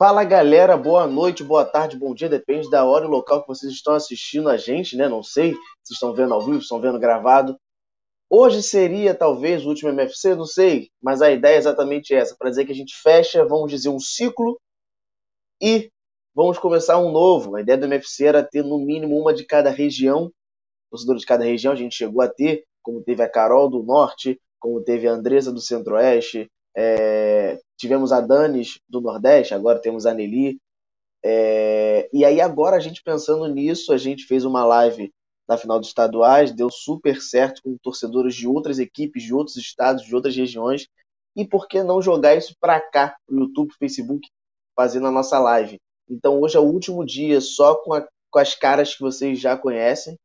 Fala galera, boa noite, boa tarde, bom dia, depende da hora e local que vocês estão assistindo a gente, né? Não sei se estão vendo ao vivo, se estão vendo gravado. Hoje seria talvez o último MFC, não sei, mas a ideia é exatamente essa, para dizer que a gente fecha, vamos dizer, um ciclo e vamos começar um novo. A ideia do MFC era ter no mínimo uma de cada região, torcedores de cada região. A gente chegou a ter, como teve a Carol do Norte, como teve a Andresa do Centro-Oeste, é, tivemos a Danis do Nordeste, agora temos a Nelly. É, e aí, agora, a gente pensando nisso, a gente fez uma live na final dos estaduais, deu super certo com torcedores de outras equipes, de outros estados, de outras regiões. E por que não jogar isso para cá, no YouTube, Facebook, fazendo a nossa live? Então hoje é o último dia só com, a, com as caras que vocês já conhecem,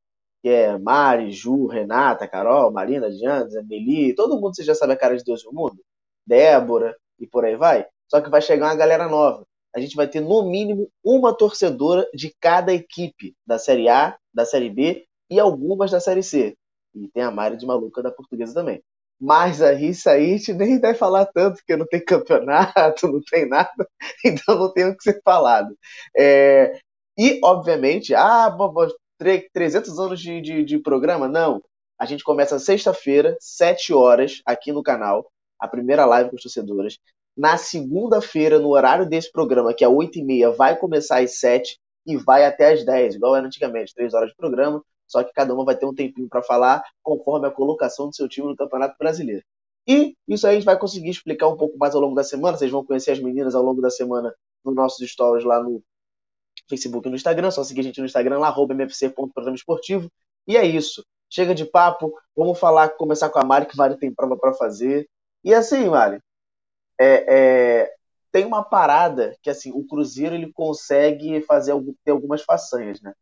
que é Mari, Ju, Renata, Carol, Marina, Diana, Meli, todo mundo você já sabe a cara de Deus e o mundo. Débora e por aí vai. Só que vai chegar uma galera nova. A gente vai ter no mínimo uma torcedora de cada equipe da Série A, da Série B e algumas da Série C. E tem a Mari de maluca da portuguesa também. Mas aí isso aí a gente nem vai falar tanto, porque não tem campeonato, não tem nada, então não tem o que ser falado. É, e, obviamente, ah, 300 anos de, de, de programa? Não. A gente começa sexta-feira, 7 horas, aqui no canal, a primeira live com os torcedores. Na segunda-feira, no horário desse programa, que é 8h30, vai começar às 7 e vai até às 10, igual era antigamente, 3 horas de programa só que cada uma vai ter um tempinho para falar conforme a colocação do seu time no Campeonato Brasileiro. E isso aí a gente vai conseguir explicar um pouco mais ao longo da semana. Vocês vão conhecer as meninas ao longo da semana nos nossos stories lá no Facebook e no Instagram. Só seguir a gente no Instagram lá, mfc.programa esportivo. E é isso. Chega de papo. Vamos falar, começar com a Mari, que Mari tem prova para fazer. E assim, Mari, é, é, tem uma parada que assim o Cruzeiro ele consegue fazer ter algumas façanhas, né?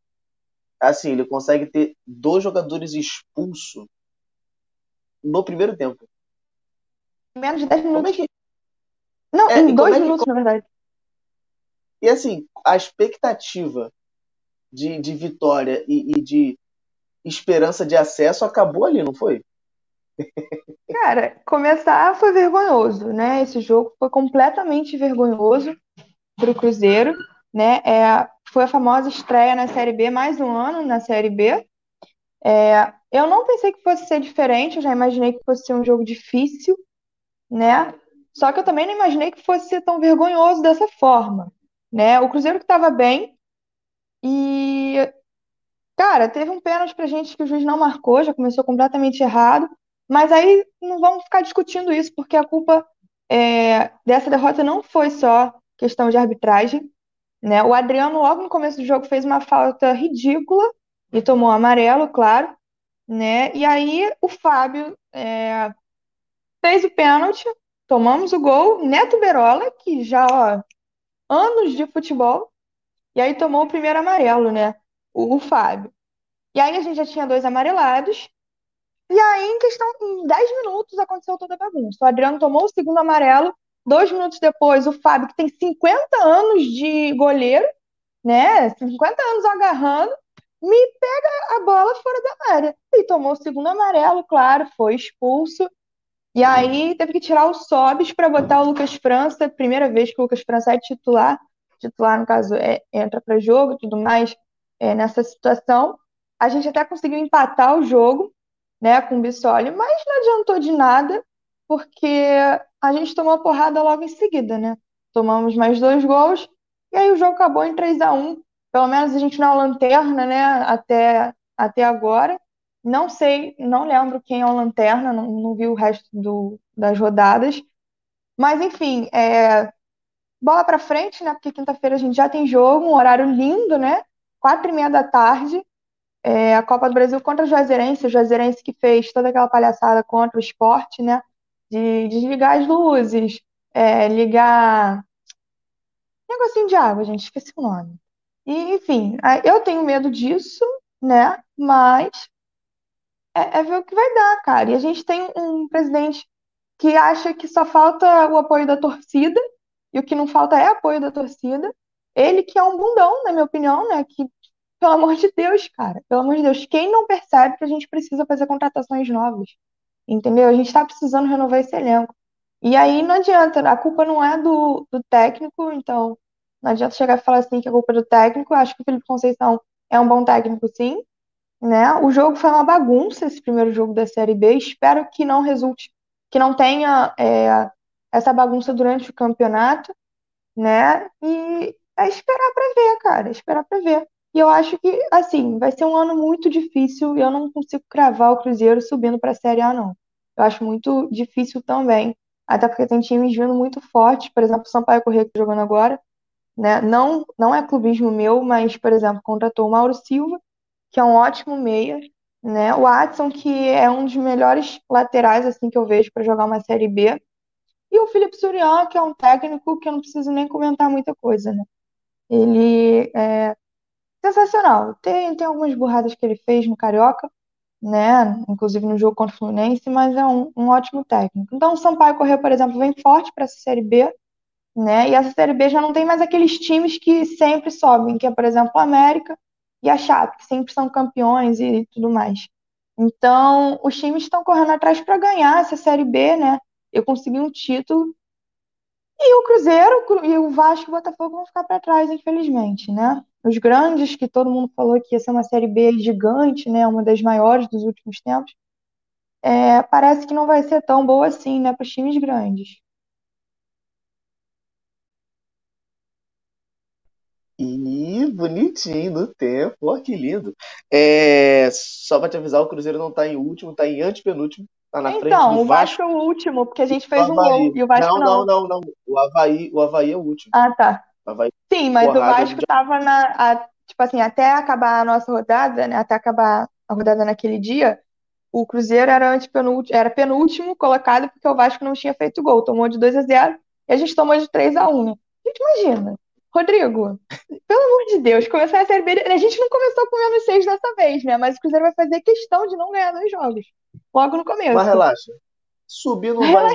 assim, ele consegue ter dois jogadores expulsos no primeiro tempo. Menos de 10 minutos. É que... Não, é, em dois é minutos, na verdade. E assim, a expectativa de, de vitória e, e de esperança de acesso acabou ali, não foi? Cara, começar foi vergonhoso, né? Esse jogo foi completamente vergonhoso para o Cruzeiro, né? É, foi a famosa estreia na Série B, mais um ano na Série B. É, eu não pensei que fosse ser diferente, eu já imaginei que fosse ser um jogo difícil, né? Só que eu também não imaginei que fosse ser tão vergonhoso dessa forma, né? O Cruzeiro que estava bem e, cara, teve um pênalti pra gente que o juiz não marcou, já começou completamente errado, mas aí não vamos ficar discutindo isso, porque a culpa é, dessa derrota não foi só questão de arbitragem, né? O Adriano, logo no começo do jogo, fez uma falta ridícula e tomou amarelo, claro. Né? E aí o Fábio é, fez o pênalti, tomamos o gol. Neto Berola, que já ó, anos de futebol, e aí tomou o primeiro amarelo, né? O, o Fábio. E aí a gente já tinha dois amarelados. E aí, em questão, em 10 minutos, aconteceu toda a bagunça. O Adriano tomou o segundo amarelo Dois minutos depois, o Fábio, que tem 50 anos de goleiro, né? 50 anos agarrando, me pega a bola fora da área. E tomou o segundo amarelo, claro, foi expulso. E aí teve que tirar o Sobis para botar o Lucas França. Primeira vez que o Lucas França é titular. Titular, no caso, é, entra para jogo e tudo mais é, nessa situação. A gente até conseguiu empatar o jogo né, com o Bissoli, mas não adiantou de nada, porque a gente tomou a porrada logo em seguida, né? Tomamos mais dois gols e aí o jogo acabou em 3 a 1 Pelo menos a gente na lanterna, né? Até, até agora. Não sei, não lembro quem é o lanterna, não, não vi o resto do, das rodadas. Mas enfim, é, bola para frente, né? Porque quinta-feira a gente já tem jogo, um horário lindo, né? Quatro e meia da tarde. É, a Copa do Brasil contra o Juazeirense, o Juazeirense que fez toda aquela palhaçada contra o esporte, né? de desligar as luzes, é, ligar. Negocinho de água, gente, esqueci o nome. E, enfim, eu tenho medo disso, né? Mas é, é ver o que vai dar, cara. E a gente tem um presidente que acha que só falta o apoio da torcida, e o que não falta é apoio da torcida. Ele que é um bundão, na minha opinião, né? Que, pelo amor de Deus, cara, pelo amor de Deus, quem não percebe que a gente precisa fazer contratações novas? Entendeu? A gente está precisando renovar esse elenco. E aí não adianta, a culpa não é do, do técnico, então não adianta chegar e falar assim que a culpa é do técnico. Eu acho que o Felipe Conceição é um bom técnico, sim. Né? O jogo foi uma bagunça, esse primeiro jogo da Série B. Espero que não resulte, que não tenha é, essa bagunça durante o campeonato, né? E é esperar para ver, cara, é esperar para ver. E eu acho que, assim, vai ser um ano muito difícil e eu não consigo cravar o Cruzeiro subindo para a Série A, não. Eu acho muito difícil também, até porque tem times vindo muito fortes, por exemplo, o Sampaio Corrêa que tá jogando agora, né? Não, não é clubismo meu, mas, por exemplo, contratou o Mauro Silva, que é um ótimo meia, né? O Watson, que é um dos melhores laterais assim que eu vejo para jogar uma Série B. E o Felipe Surian, que é um técnico que eu não preciso nem comentar muita coisa, né? Ele é sensacional. Tem, tem algumas burradas que ele fez no Carioca, né? Inclusive no jogo contra o Fluminense, mas é um, um ótimo técnico. Então, o Sampaio Corrêa, por exemplo, vem forte para essa Série B, né? E essa Série B já não tem mais aqueles times que sempre sobem, que é, por exemplo, a América e a Chape, que sempre são campeões e tudo mais. Então, os times estão correndo atrás para ganhar essa Série B, né? Eu consegui um título. E o Cruzeiro e o Vasco e o Botafogo vão ficar para trás, infelizmente, né? Os grandes, que todo mundo falou que ia ser uma Série B gigante, né? Uma das maiores dos últimos tempos. É, parece que não vai ser tão boa assim, né? Para os times grandes. E bonitinho no tempo, ó, que lindo. É, só para te avisar, o Cruzeiro não tá em último, tá em antepenúltimo, tá na frente Então, do o Vasco é o último, porque a gente fez um gol e o Vasco Não, não, não. não, não. O Avaí, o Avaí é o último. Ah, tá. Sim, mas o Vasco de. tava na, a- tipo assim, até acabar a nossa rodada, né? Até acabar a rodada naquele dia, o Cruzeiro era antepenúltimo, era penúltimo colocado porque o Vasco não tinha feito gol. Tomou de 2 a 0 e a gente tomou de 3 a 1. Gente, imagina. Rodrigo, pelo amor de Deus, começar a Série B. A gente não começou com menos seis dessa vez, né? Mas o Cruzeiro vai fazer questão de não ganhar dois jogos. Logo no Mas começo. relaxa. Subir não vai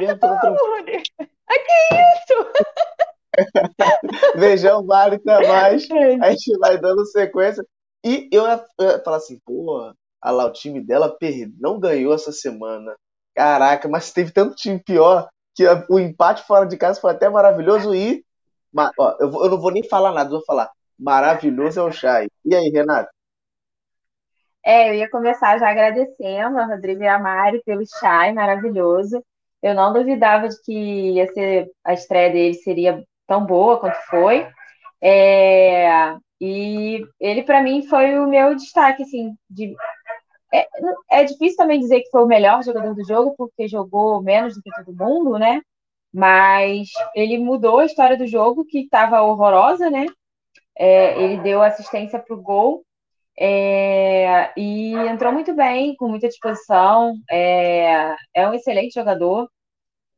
Rodrigo? Ah, que isso? Beijão, vale até mais. É. A gente vai dando sequência. E eu ia, eu ia falar assim, pô, a lá, o time dela perdeu, não ganhou essa semana. Caraca, mas teve tanto time pior que o empate fora de casa foi até maravilhoso e. ó, eu, vou- eu não vou nem falar nada, vou falar. Maravilhoso é o Chay. E aí, Renato? É, eu ia começar já agradecendo a Rodrigo e a Mari pelo chai maravilhoso. Eu não duvidava de que ia ser a estreia dele seria tão boa quanto foi. É, e ele para mim foi o meu destaque assim, de é, é difícil também dizer que foi o melhor jogador do jogo porque jogou menos do que todo mundo, né? Mas ele mudou a história do jogo que estava horrorosa, né? É, ele deu assistência para o gol é, e entrou muito bem, com muita disposição. É, é um excelente jogador,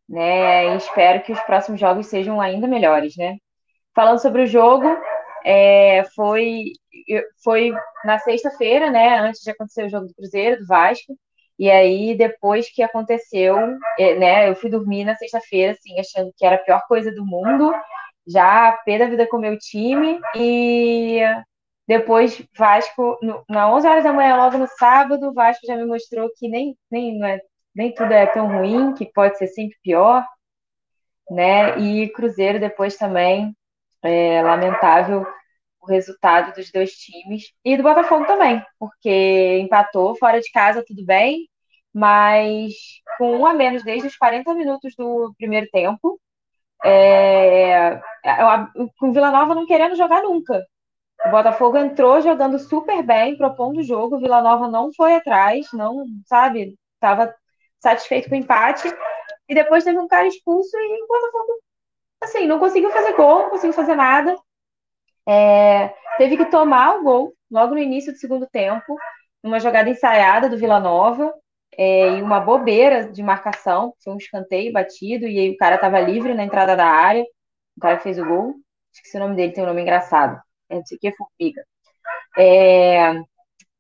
né? Espero que os próximos jogos sejam ainda melhores, né? Falando sobre o jogo, é, foi, foi na sexta-feira, né? Antes de acontecer o jogo do Cruzeiro, do Vasco. E aí, depois que aconteceu, é, né? Eu fui dormir na sexta-feira, assim, achando que era a pior coisa do mundo. Já pé da vida com o meu time. E depois, Vasco, no, na 11 horas da manhã, logo no sábado, o Vasco já me mostrou que nem, nem, não é, nem tudo é tão ruim, que pode ser sempre pior, né? E Cruzeiro depois também, é lamentável o resultado dos dois times. E do Botafogo também, porque empatou fora de casa, tudo bem, mas com um a menos desde os 40 minutos do primeiro tempo. É, com Vila Nova não querendo jogar nunca. O Botafogo entrou jogando super bem, propondo o jogo. Vila Nova não foi atrás, não, sabe, estava satisfeito com o empate. E depois teve um cara expulso e o Botafogo, assim, não conseguiu fazer gol, não conseguiu fazer nada. É, teve que tomar o gol logo no início do segundo tempo, numa jogada ensaiada do Vila Nova. é, e uma bobeira de marcação, foi um escanteio batido, e aí o cara estava livre na entrada da área, o cara fez o gol, esqueci o nome dele, tem um nome engraçado, é não sei o que, Formiga. É,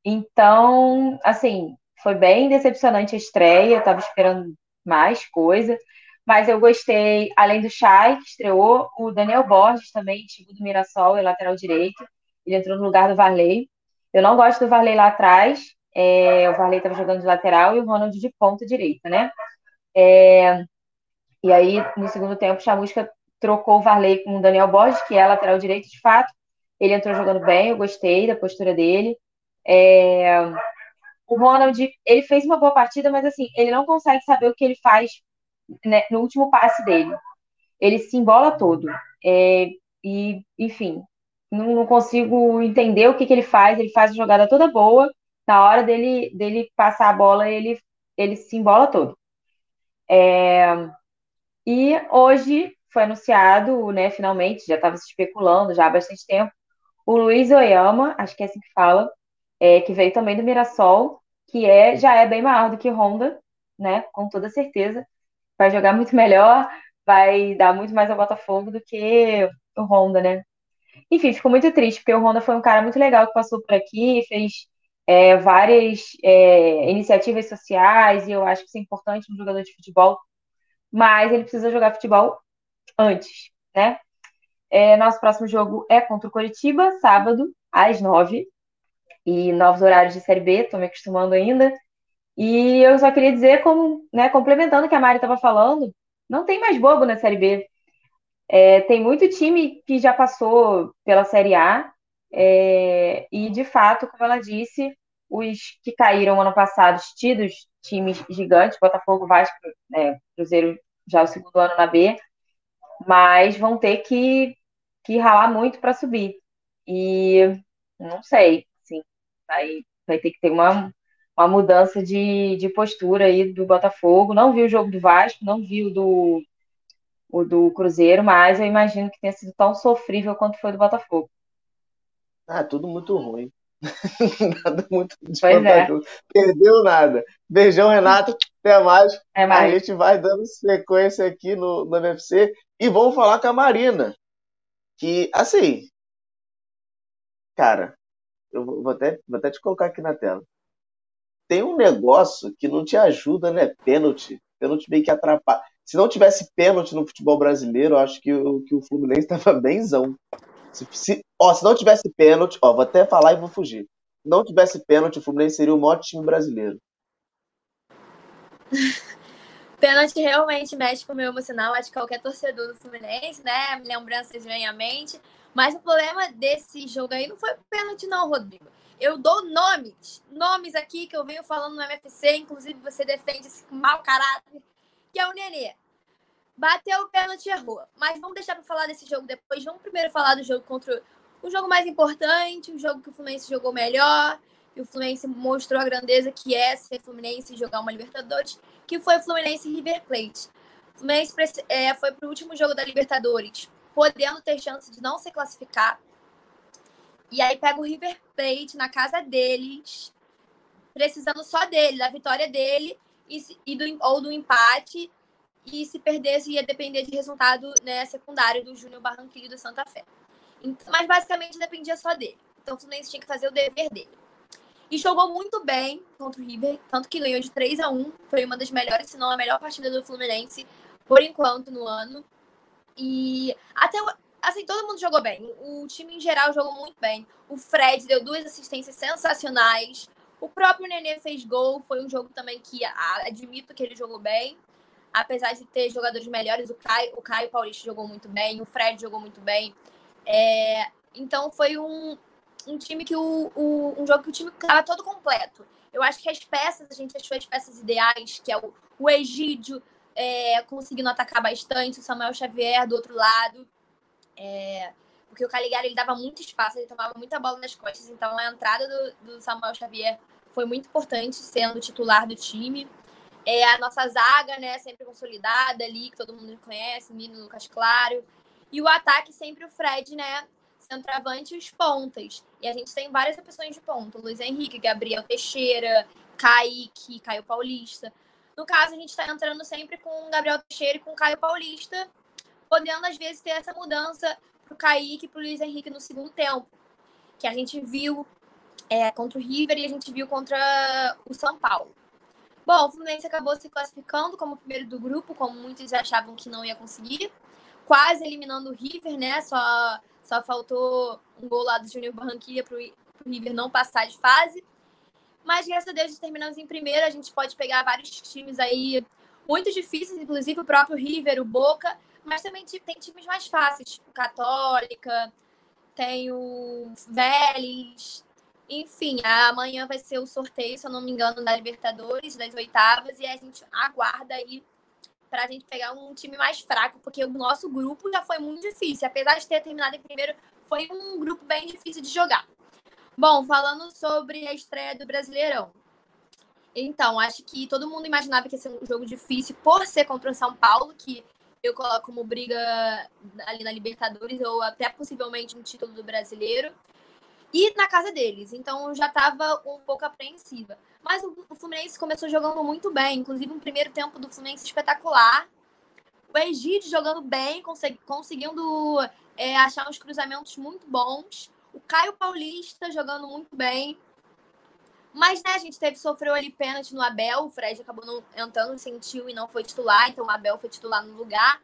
então, assim, foi bem decepcionante a estreia, eu estava esperando mais coisa, mas eu gostei, além do Chay, que estreou, o Daniel Borges também, time do Mirassol, é lateral direito, ele entrou no lugar do Varley. Eu não gosto do Varley lá atrás, é, o Varley estava jogando de lateral e o Ronald de ponta direita, né? É, e aí, no segundo tempo, Chamusca trocou o Varley com o Daniel Borges, que é lateral direito de fato. Ele entrou jogando bem, eu gostei da postura dele. É, o Ronald, ele fez uma boa partida, mas assim, ele não consegue saber o que ele faz né, no último passe dele. Ele se embola todo. É, e, enfim, não, não, consigo entender o que, que ele faz. Ele faz a jogada toda boa. Na hora dele, dele passar a bola, ele, ele se embola todo. É, e hoje foi anunciado, né, finalmente, já estava se especulando já há bastante tempo, o Luiz Oyama, acho que é assim que fala, é, que veio também do Mirassol, que é, já é bem maior do que Honda, né, com toda certeza. Vai jogar muito melhor, vai dar muito mais ao Botafogo do que o Honda, né? Enfim, ficou muito triste, porque o Honda foi um cara muito legal que passou por aqui, fez é, várias é, iniciativas sociais, e eu acho que isso é importante no jogador de futebol, mas ele precisa jogar futebol antes, né? É, nosso próximo jogo é contra o Coritiba, sábado, às nove, e novos horários de Série B, estou me acostumando ainda. E eu só queria dizer, como, né, complementando o que a Mari estava falando, não tem mais bobo na Série B. É, tem muito time que já passou pela Série A, é, e de fato, como ela disse, os que caíram ano passado, tidos times gigantes, Botafogo, Vasco, né, Cruzeiro já é o segundo ano na B, mas vão ter que, que ralar muito para subir. E não sei, assim, vai, ter que ter uma, uma mudança de, de postura aí do Botafogo. Não vi o jogo do Vasco, não vi o do, o do Cruzeiro, mas eu imagino que tenha sido tão sofrível quanto foi do Botafogo. Ah, tudo muito ruim. nada muito pois é. Perdeu nada. Beijão, Renato. Até mais. É mais. A gente vai dando sequência aqui no, no MFC e vamos falar com a Marina. Que, assim, cara, eu vou até, vou até te colocar aqui na tela. Tem um negócio que não te ajuda, né? Pênalti. Pênalti meio que atrapalha. Se não tivesse pênalti no futebol brasileiro, eu acho que, o, que o Fluminense estava benzão. Se, se, ó, se não tivesse pênalti, ó, vou até falar e vou fugir. Se não tivesse pênalti, o Fluminense seria o maior time brasileiro. pênalti realmente mexe com o meu emocional. Acho que qualquer torcedor do Fluminense, né? Lembranças vêm à mente. Mas o problema desse jogo aí não foi pênalti, não, Rodrigo. Eu dou nomes, nomes aqui que eu venho falando no MFC, inclusive você defende esse mau caráter, que é o Nenê. Bateu o pênalti e errou. Mas vamos deixar para falar desse jogo depois. Vamos primeiro falar do jogo contra o jogo mais importante, o jogo que o Fluminense jogou melhor, e o Fluminense mostrou a grandeza que é ser Fluminense e jogar uma Libertadores, que foi o Fluminense River Plate. O Fluminense é, foi para o último jogo da Libertadores, podendo ter chance de não se classificar. E aí pega o River Plate na casa deles, precisando só dele, da vitória dele e, e do, ou do empate e se perdesse ia depender de resultado né, secundário do Júnior Barranquilla e do Santa Fé. Então, mas basicamente dependia só dele. Então o Fluminense tinha que fazer o dever dele. E jogou muito bem contra o River, tanto que ganhou de 3 a 1 Foi uma das melhores, se não a melhor partida do Fluminense, por enquanto, no ano. E até, assim, todo mundo jogou bem. O time em geral jogou muito bem. O Fred deu duas assistências sensacionais. O próprio Nenê fez gol. Foi um jogo também que admito que ele jogou bem apesar de ter jogadores melhores, o Caio, o Caio Paulista jogou muito bem, o Fred jogou muito bem. É, então foi um, um time que o, o, um jogo que o time estava todo completo. Eu acho que as peças, a gente achou as peças ideais, que é o, o Egídio é, conseguindo atacar bastante, o Samuel Xavier do outro lado. É, porque o Caligari ele dava muito espaço, ele tomava muita bola nas costas, então a entrada do, do Samuel Xavier foi muito importante, sendo titular do time. É a nossa zaga, né, sempre consolidada ali, que todo mundo conhece, Nino, Lucas Claro. E o ataque sempre o Fred, né, centroavante e os pontas. E a gente tem várias opções de ponta. Luiz Henrique, Gabriel Teixeira, Kaique, Caio Paulista. No caso, a gente está entrando sempre com o Gabriel Teixeira e com o Caio Paulista, podendo às vezes ter essa mudança para o Kaique e para o Luiz Henrique no segundo tempo, que a gente viu é, contra o River e a gente viu contra o São Paulo. Bom, o Fluminense acabou se classificando como primeiro do grupo, como muitos achavam que não ia conseguir, quase eliminando o River, né? Só, só faltou um gol lá do Júnior Barranquilla para o River não passar de fase. Mas graças a Deus terminamos em primeiro. A gente pode pegar vários times aí muito difíceis, inclusive o próprio River, o Boca, mas também tem times mais fáceis, tipo Católica, tem o Vélez. Enfim, amanhã vai ser o sorteio, se eu não me engano, da Libertadores, das oitavas, e a gente aguarda aí para a gente pegar um time mais fraco, porque o nosso grupo já foi muito difícil. Apesar de ter terminado em primeiro, foi um grupo bem difícil de jogar. Bom, falando sobre a estreia do Brasileirão. Então, acho que todo mundo imaginava que ia ser um jogo difícil por ser contra o São Paulo, que eu coloco como briga ali na Libertadores, ou até possivelmente um título do brasileiro. E na casa deles. Então já estava um pouco apreensiva. Mas o Fluminense começou jogando muito bem. Inclusive, um primeiro tempo do Fluminense espetacular. O Egídio jogando bem, conseguindo é, achar uns cruzamentos muito bons. O Caio Paulista jogando muito bem. Mas, né, a gente teve, sofreu ali pênalti no Abel. O Fred acabou não entrando, sentiu e não foi titular. Então, o Abel foi titular no lugar.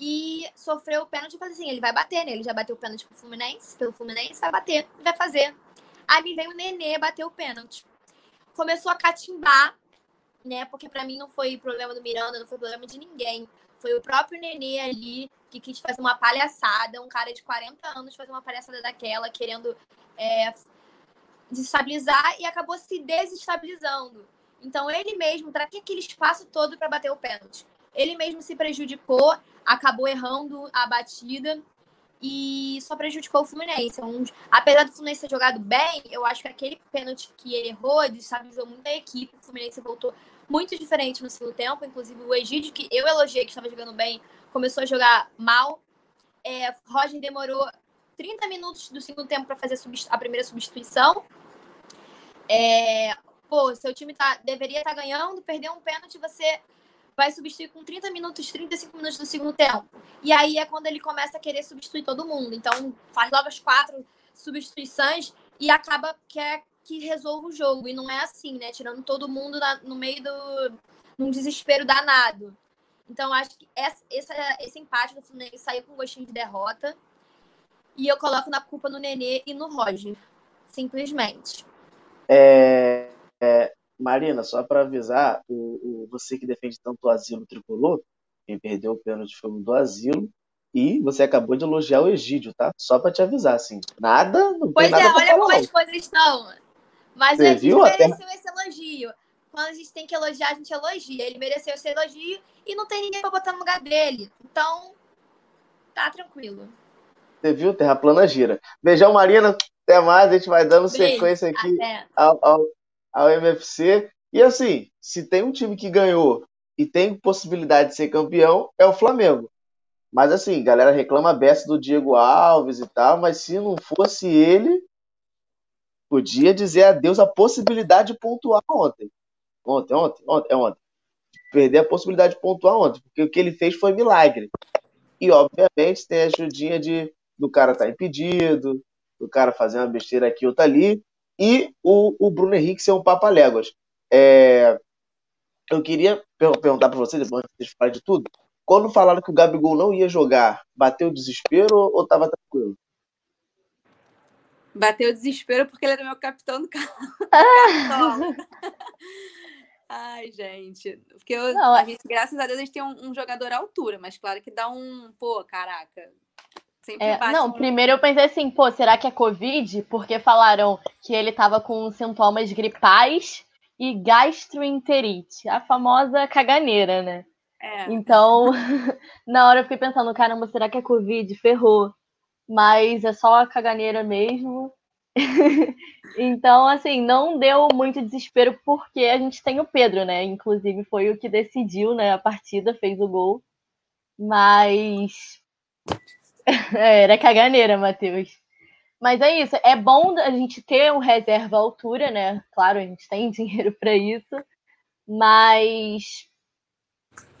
E sofreu o pênalti falei assim: ele vai bater, né? Ele já bateu o pênalti pro Fluminense, pelo Fluminense, vai bater, vai fazer. Aí me veio o Nenê bater o pênalti. Começou a catimbar, né? Porque para mim não foi problema do Miranda, não foi problema de ninguém. Foi o próprio Nenê ali que quis fazer uma palhaçada, um cara de 40 anos fazer uma palhaçada daquela, querendo é, desestabilizar e acabou se desestabilizando. Então ele mesmo, para que aquele espaço todo para bater o pênalti? Ele mesmo se prejudicou, acabou errando a batida e só prejudicou o Fluminense. Um, apesar do Fluminense ter jogado bem, eu acho que aquele pênalti que ele errou desestabilizou muito a equipe. O Fluminense voltou muito diferente no segundo tempo. Inclusive o Egídio, que eu elogiei que estava jogando bem, começou a jogar mal. É, Roger demorou 30 minutos do segundo tempo para fazer a primeira substituição. É, pô, seu time tá, deveria estar tá ganhando, perdeu um pênalti, você vai substituir com 30 minutos, 35 minutos do segundo tempo. E aí é quando ele começa a querer substituir todo mundo. Então faz logo as quatro substituições e acaba que é que resolve o jogo. E não é assim, né? Tirando todo mundo na, no meio do. num desespero danado. Então, acho que essa, essa, esse empate do Fluminense saiu com um gostinho de derrota. E eu coloco na culpa no Nenê e no Roger. Simplesmente. É, é, Marina, só para avisar, o, o, você que defende tanto o asilo tricolor, quem perdeu o pênalti foi o do asilo, e você acabou de elogiar o Egídio, tá? Só para te avisar, assim, nada, não pois tem nada é, olha como as coisas estão. Mas você o Egídio mereceu esse elogio. Quando a gente tem que elogiar, a gente elogia. Ele mereceu esse elogio e não tem ninguém para botar no lugar dele. Então, tá tranquilo. Você viu? Terra plana gira. Beijão, Marina. Até mais. A gente vai dando Beijo. sequência aqui ao, ao, ao MFC. E assim, se tem um time que ganhou e tem possibilidade de ser campeão, é o Flamengo. Mas assim, galera reclama a beça do Diego Alves e tal, mas se não fosse ele, podia dizer adeus à possibilidade de pontuar ontem. Ontem, ontem, ontem, é ontem. Perder a possibilidade de pontuar ontem, porque o que ele fez foi milagre. E, obviamente, tem a ajudinha de, do cara estar tá impedido, do cara fazer uma besteira aqui ou tá ali, e o, o Bruno Henrique ser um papa-léguas. É, eu queria perguntar para você, depois de falar de tudo, quando falaram que o Gabigol não ia jogar, bateu o desespero ou estava tranquilo? Bateu o desespero porque ele era meu capitão do carro. Ai, gente. Porque eu, não, a gente, graças a Deus, a gente tem um, um, jogador à altura, mas claro que dá um, pô, caraca. É, não, um... primeiro eu pensei assim, pô, será que é Covid? Porque falaram que ele tava com sintomas gripais e gastroenterite, a famosa caganeira, né? É. Então, na hora eu fiquei pensando, caramba, será que é Covid? Ferrou. Mas é só a caganeira mesmo. então, assim, não deu muito desespero porque a gente tem o Pedro, né? Inclusive foi o que decidiu né, a partida, fez o gol. Mas. É, era caganeira, Matheus. Mas é isso, é bom a gente ter um reserva à altura, né? Claro, a gente tem dinheiro para isso, mas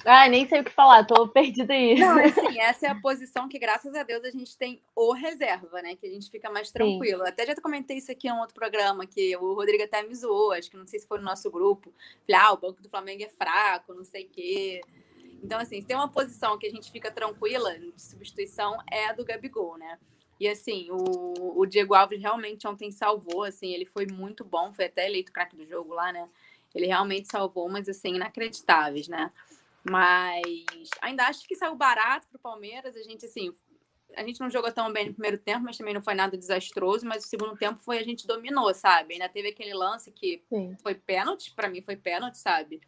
ah, nem sei o que falar, tô perdida aí. Não, assim, essa é a posição que, graças a Deus, a gente tem o reserva, né? Que a gente fica mais tranquilo. Sim. Até já comentei isso aqui em um outro programa, que o Rodrigo até me zoou, acho que não sei se foi no nosso grupo. Falei, ah, o banco do Flamengo é fraco, não sei o quê. Então, assim, tem uma posição que a gente fica tranquila de substituição é a do Gabigol, né? E assim, o, o Diego Alves realmente ontem salvou, assim, ele foi muito bom, foi até eleito craque do jogo lá, né? Ele realmente salvou, mas assim, inacreditáveis, né? Mas ainda acho que saiu barato para o Palmeiras. A gente, assim, a gente não jogou tão bem no primeiro tempo, mas também não foi nada desastroso. Mas o segundo tempo foi a gente dominou, sabe? Ainda teve aquele lance que Sim. foi pênalti, para mim foi pênalti, sabe?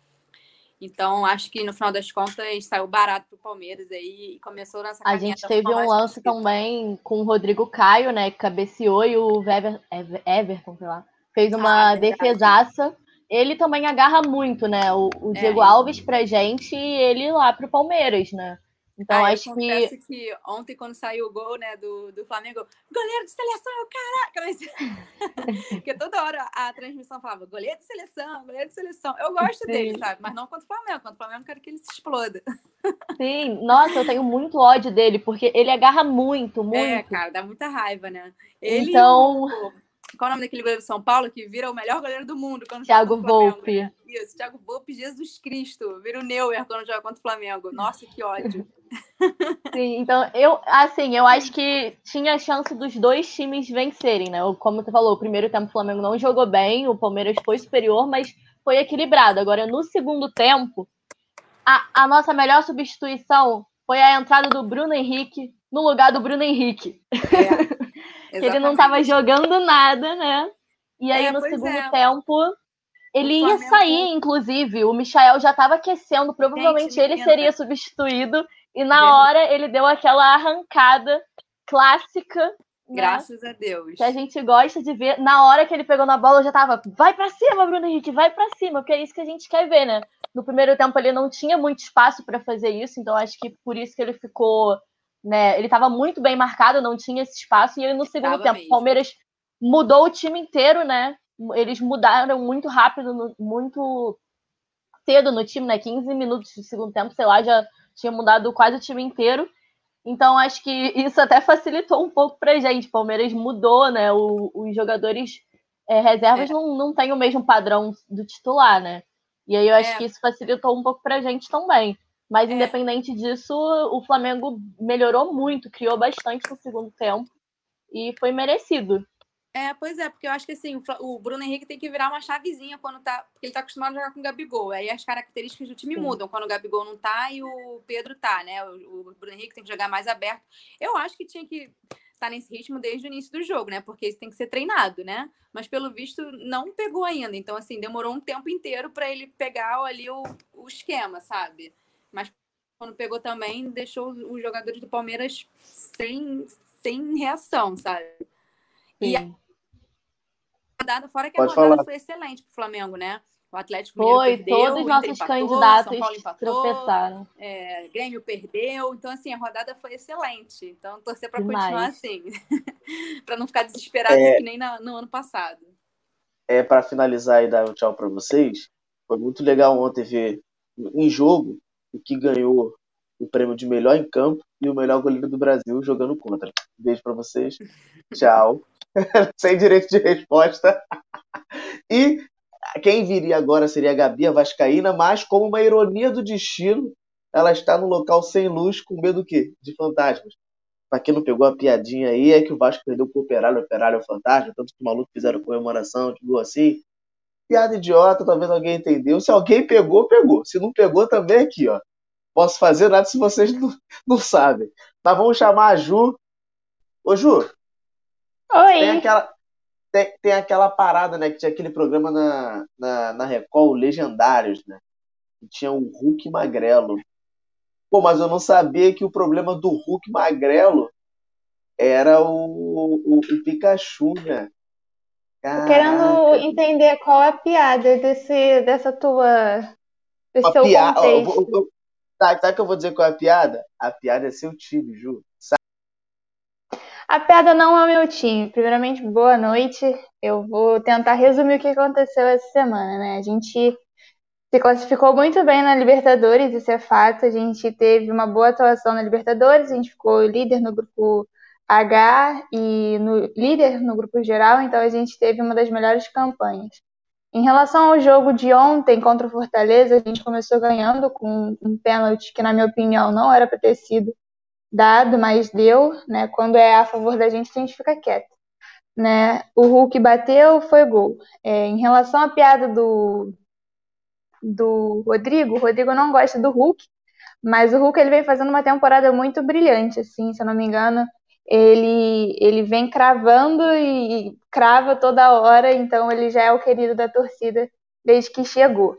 Então, acho que no final das contas saiu barato pro Palmeiras aí e começou nessa A gente teve um lance também com o Rodrigo Caio, né, que cabeceou e o Ever, Everton, sei lá, fez uma ah, defesaça ele também agarra muito, né? O, o é. Diego é. Alves pra gente e ele lá pro Palmeiras, né? Então ah, acho que... que ontem, quando saiu o gol né, do, do Flamengo, goleiro de seleção, caraca! Mas... Porque toda hora a transmissão falava goleiro de seleção, goleiro de seleção. Eu gosto Sim. dele, sabe? Mas não contra o Flamengo. Contra o Flamengo, eu quero que ele se exploda. Sim, nossa, eu tenho muito ódio dele, porque ele agarra muito, é, muito. É, cara, dá muita raiva, né? Ele então... Qual é o nome daquele goleiro do São Paulo que vira o melhor goleiro do mundo quando Thiago joga contra o Flamengo? Volpe. Isso, Thiago Volpe, Jesus Cristo. Vira o Neuer quando joga contra o Flamengo. Nossa, que ódio. Sim, então eu, assim, eu acho que tinha a chance dos dois times vencerem, né? Como você falou, o primeiro tempo o Flamengo não jogou bem, o Palmeiras foi superior, mas foi equilibrado. Agora, no segundo tempo, a, a nossa melhor substituição foi a entrada do Bruno Henrique no lugar do Bruno Henrique. É. que ele não estava jogando nada, né? E aí, é, no segundo é. tempo, ele ia sair, inclusive. O Michael já estava aquecendo, provavelmente Gente, ele seria substituído. E na hora ele deu aquela arrancada clássica. Né? Graças né? a Deus. Que a gente gosta de ver. Na hora que ele pegou na bola, eu já tava, vai para cima, Bruno Henrique, vai para cima, porque é isso que a gente quer ver, né? No primeiro tempo ele não tinha muito espaço para fazer isso, então acho que por isso que ele ficou né? Ele estava muito bem marcado, não tinha esse espaço, e ele no segundo tava tempo, o Palmeiras mudou o time inteiro, né? Eles mudaram muito rápido, muito cedo no time, né? 15 minutos de segundo tempo, sei lá, já tinha mudado quase o time inteiro. Então, acho que isso até facilitou um pouco pra gente. O Palmeiras mudou, né? O, os jogadores é, reservas é. Não, não têm o mesmo padrão do titular, né? E aí eu acho é. que isso facilitou um pouco pra gente também. Mas, é. independente disso, o Flamengo melhorou muito, criou bastante no segundo tempo e foi merecido. É, pois é, porque eu acho que assim, o Bruno Henrique tem que virar uma chavezinha quando tá. Porque ele tá acostumado a jogar com o Gabigol. Aí as características do time Sim. mudam quando o Gabigol não tá e o Pedro tá, né? O, o Bruno Henrique tem que jogar mais aberto. Eu acho que tinha que estar tá nesse ritmo desde o início do jogo, né? Porque isso tem que ser treinado, né? Mas pelo visto não pegou ainda. Então, assim, demorou um tempo inteiro para ele pegar ali o, o esquema, sabe? Mas quando pegou também, deixou os jogadores do Palmeiras sem, sem reação, sabe? E a rodada, fora que Pode a rodada falar. foi excelente pro Flamengo, né? O Atlético foi, perdeu, todos os nossos empatou, candidatos empatou, tropeçaram. É, Grêmio perdeu, então assim, a rodada foi excelente. Então torcer para continuar assim, para não ficar desesperado é, que nem na, no ano passado. É para finalizar e dar um tchau para vocês. Foi muito legal ontem ver em jogo o que ganhou o prêmio de melhor em campo e o melhor goleiro do Brasil jogando contra. Beijo para vocês. Tchau. Sem direito de resposta. e quem viria agora seria a Gabi a Vascaína, mas como uma ironia do destino, ela está no local sem luz com medo do quê? De fantasmas. Pra quem não pegou a piadinha aí, é que o Vasco perdeu pro Operário, o Operário é o fantasma, tanto que o maluco fizeram comemoração, tipo assim, piada idiota, talvez alguém entendeu. Se alguém pegou, pegou. Se não pegou, também aqui, ó. Posso fazer nada se vocês não, não sabem. Mas vamos chamar a Ju. Ô, Ju. Oi. Tem aquela, tem, tem aquela parada, né? Que tinha aquele programa na, na, na Record, Legendários, né? Que tinha o Hulk Magrelo. Pô, mas eu não sabia que o problema do Hulk Magrelo era o, o, o Pikachu, né? Tô querendo entender qual é a piada desse, dessa tua. Desse seu piada. contexto. Tá, tá que eu vou dizer qual é a piada? A piada é seu time, Ju. Sabe? A pedra não é o meu time. Primeiramente, boa noite. Eu vou tentar resumir o que aconteceu essa semana, né? A gente se classificou muito bem na Libertadores, isso é fato. A gente teve uma boa atuação na Libertadores, a gente ficou líder no grupo H e no, líder no grupo geral, então a gente teve uma das melhores campanhas. Em relação ao jogo de ontem contra o Fortaleza, a gente começou ganhando com um pênalti que, na minha opinião, não era para ter sido dado, mas deu, né? Quando é a favor da gente, a gente fica quieto. Né? O Hulk bateu, foi gol. É, em relação à piada do, do Rodrigo, o Rodrigo não gosta do Hulk, mas o Hulk ele vem fazendo uma temporada muito brilhante, assim, se eu não me engano. Ele, ele vem cravando e crava toda hora, então ele já é o querido da torcida desde que chegou.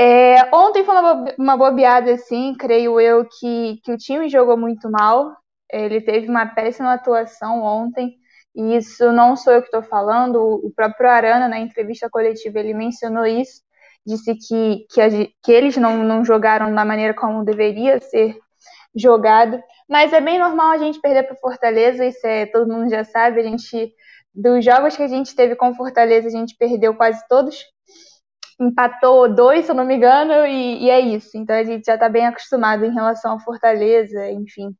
É, ontem foi uma, uma bobeada, assim, creio eu, que, que o time jogou muito mal. Ele teve uma péssima atuação ontem, e isso não sou eu que estou falando, o próprio Arana, na entrevista coletiva, ele mencionou isso, disse que, que, que eles não, não jogaram da maneira como deveria ser jogado, mas é bem normal a gente perder para Fortaleza, isso é, todo mundo já sabe, a gente, dos jogos que a gente teve com Fortaleza, a gente perdeu quase todos, empatou dois, se eu não me engano, e, e é isso. Então a gente já está bem acostumado em relação ao Fortaleza, enfim,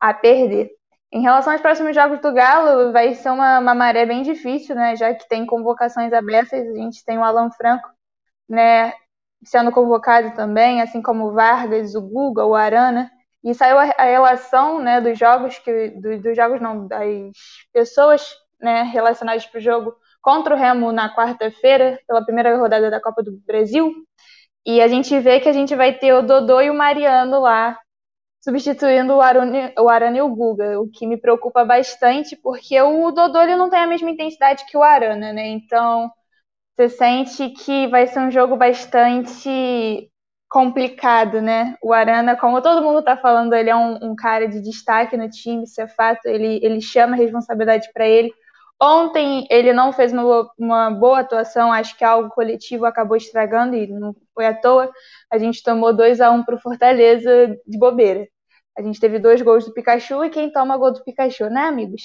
a perder. Em relação aos próximos jogos do Galo, vai ser uma, uma maré bem difícil, né? Já que tem convocações abertas, a gente tem o Alan Franco, né? Sendo convocado também, assim como o Vargas, o Guga, o Arana. E saiu a, a relação, né, dos jogos que do, dos jogos não, das pessoas, né, relacionadas para o jogo contra o Remo na quarta-feira, pela primeira rodada da Copa do Brasil. E a gente vê que a gente vai ter o Dodô e o Mariano lá, substituindo o Arana, o Arana e o Guga, o que me preocupa bastante, porque o Dodô ele não tem a mesma intensidade que o Arana, né? Então, você sente que vai ser um jogo bastante complicado, né? O Arana, como todo mundo tá falando, ele é um, um cara de destaque no time, isso é fato, ele, ele chama a responsabilidade para ele. Ontem ele não fez uma, uma, boa atuação, acho que algo coletivo acabou estragando e não foi à toa. A gente tomou 2 a 1 um para o Fortaleza de bobeira. A gente teve dois gols do Pikachu e quem toma gol do Pikachu, né, amigos?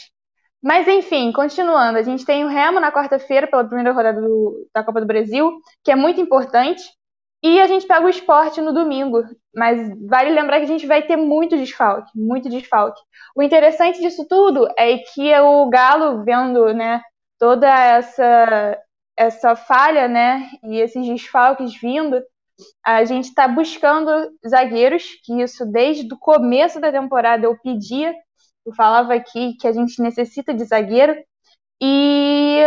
Mas enfim, continuando, a gente tem o Remo na quarta-feira pela primeira rodada do, da Copa do Brasil, que é muito importante. E a gente pega o esporte no domingo. Mas vale lembrar que a gente vai ter muito desfalque, muito desfalque. O interessante disso tudo é que o Galo, vendo né, toda essa, essa falha né, e esses desfalques vindo, a gente está buscando zagueiros, que isso desde o começo da temporada eu pedia, eu falava aqui que a gente necessita de zagueiro. E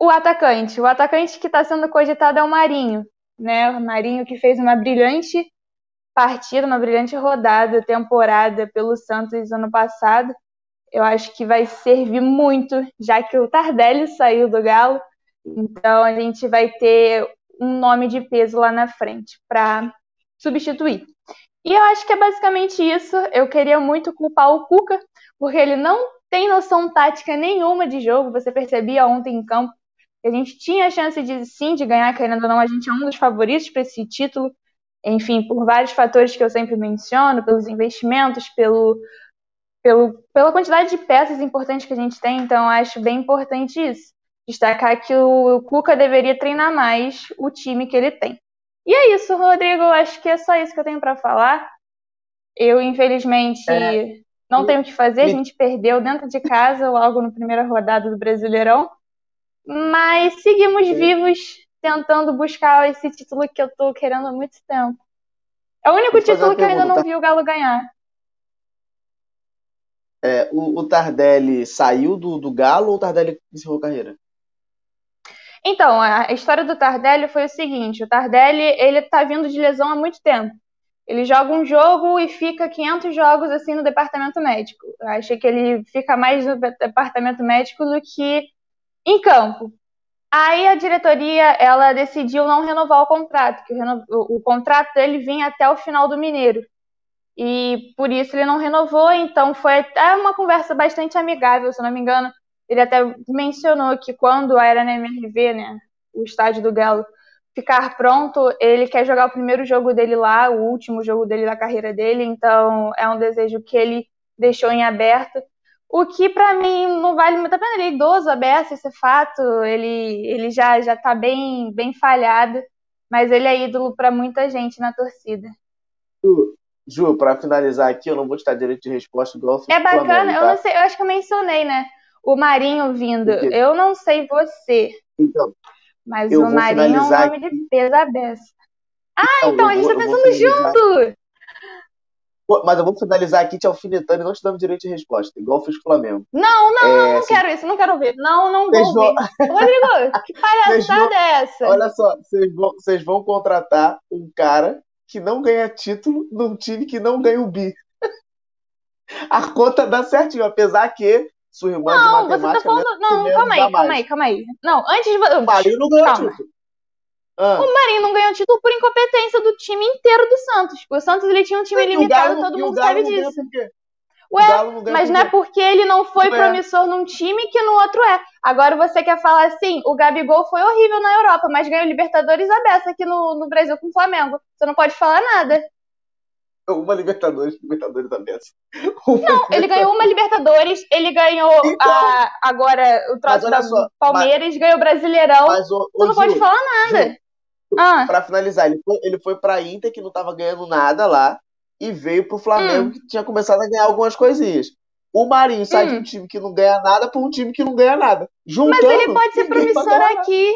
o atacante, o atacante que está sendo cogitado é o Marinho né? O Marinho que fez uma brilhante partida, uma brilhante rodada, temporada pelo Santos ano passado. Eu acho que vai servir muito, já que o Tardelli saiu do Galo. Então a gente vai ter um nome de peso lá na frente para substituir. E eu acho que é basicamente isso. Eu queria muito culpar o Cuca, porque ele não tem noção tática nenhuma de jogo. Você percebia ontem em campo a gente tinha a chance de sim de ganhar, querendo ou não, a gente é um dos favoritos para esse título, enfim, por vários fatores que eu sempre menciono, pelos investimentos, pelo, pelo, pela quantidade de peças importantes que a gente tem, então acho bem importante isso. Destacar que o Cuca deveria treinar mais o time que ele tem. E é isso, Rodrigo. Acho que é só isso que eu tenho para falar. Eu, infelizmente, é, não tenho o que fazer. A gente perdeu dentro de casa logo na primeira rodada do Brasileirão. Mas seguimos vivos tentando buscar esse título que eu tô querendo há muito tempo. É o único título que eu ainda não vi o Galo ganhar. É, o, o, Tardelli saiu do, do Galo ou o Tardelli encerrou a carreira? Então, a história do Tardelli foi o seguinte: o Tardelli ele tá vindo de lesão há muito tempo. Ele joga um jogo e fica 500 jogos assim no departamento médico. Eu achei que ele fica mais no departamento médico do que em campo. Aí a diretoria ela decidiu não renovar o contrato, que o, o contrato dele vinha até o final do Mineiro. E por isso ele não renovou, então foi até uma conversa bastante amigável, se não me engano. Ele até mencionou que quando era na MRV, né, o estádio do Galo, ficar pronto, ele quer jogar o primeiro jogo dele lá, o último jogo dele da carreira dele, então é um desejo que ele deixou em aberto O que para mim não vale muito a pena. Ele é idoso, aberto, esse fato. Ele, ele já, já tá bem, bem falhado. Mas ele é ídolo para muita gente na torcida. Ju, Ju para finalizar aqui, eu não vou te dar direito de resposta igual É bacana, eu tá? não sei, eu acho que eu mencionei, né? O Marinho vindo. Eu não sei você. Então. Mas o Marinho é um nome aqui. de peso aberto. Ah, então, então a gente tá pensando junto! Mas eu vou finalizar aqui te alfinetando e não te dando direito de resposta, igual fiz com o Flamengo. Não, não, é, não, não quero isso, não quero ouvir. Não, não vou vão... Rodrigo, que palhaçada vão... é essa? Olha só, vocês vão, vocês vão contratar um cara que não ganha título num time que não ganha o bi. A conta dá certinho, apesar que sua irmã não, de matemática... Não, você tá falando... Não, calma aí, calma aí, calma aí. Não, antes de... Marinho não ganhou título. Ah. O Marinho não ganhou título por incompetência do time inteiro do Santos. O Santos ele tinha um time limitado, todo mundo sabe disso. Ué, não mas não é porque ele não foi é. promissor num time que no outro é. Agora você quer falar assim, o Gabigol foi horrível na Europa, mas ganhou Libertadores aberta aqui no, no Brasil com o Flamengo. Você não pode falar nada. Uma Libertadores, Libertadores aberta. Não, ele ganhou uma Libertadores, ele ganhou então, a, agora o troço da só, Palmeiras, mas, ganhou o Brasileirão. Mas, o, Você não pode falar nada. Ah. Para finalizar, ele foi, ele foi pra Inter, que não tava ganhando nada lá, e veio pro Flamengo, hum. que tinha começado a ganhar algumas coisinhas. O Marinho sai hum. de um time que não ganha nada para um time que não ganha nada. Juntando, Mas ele pode ser promissor aqui.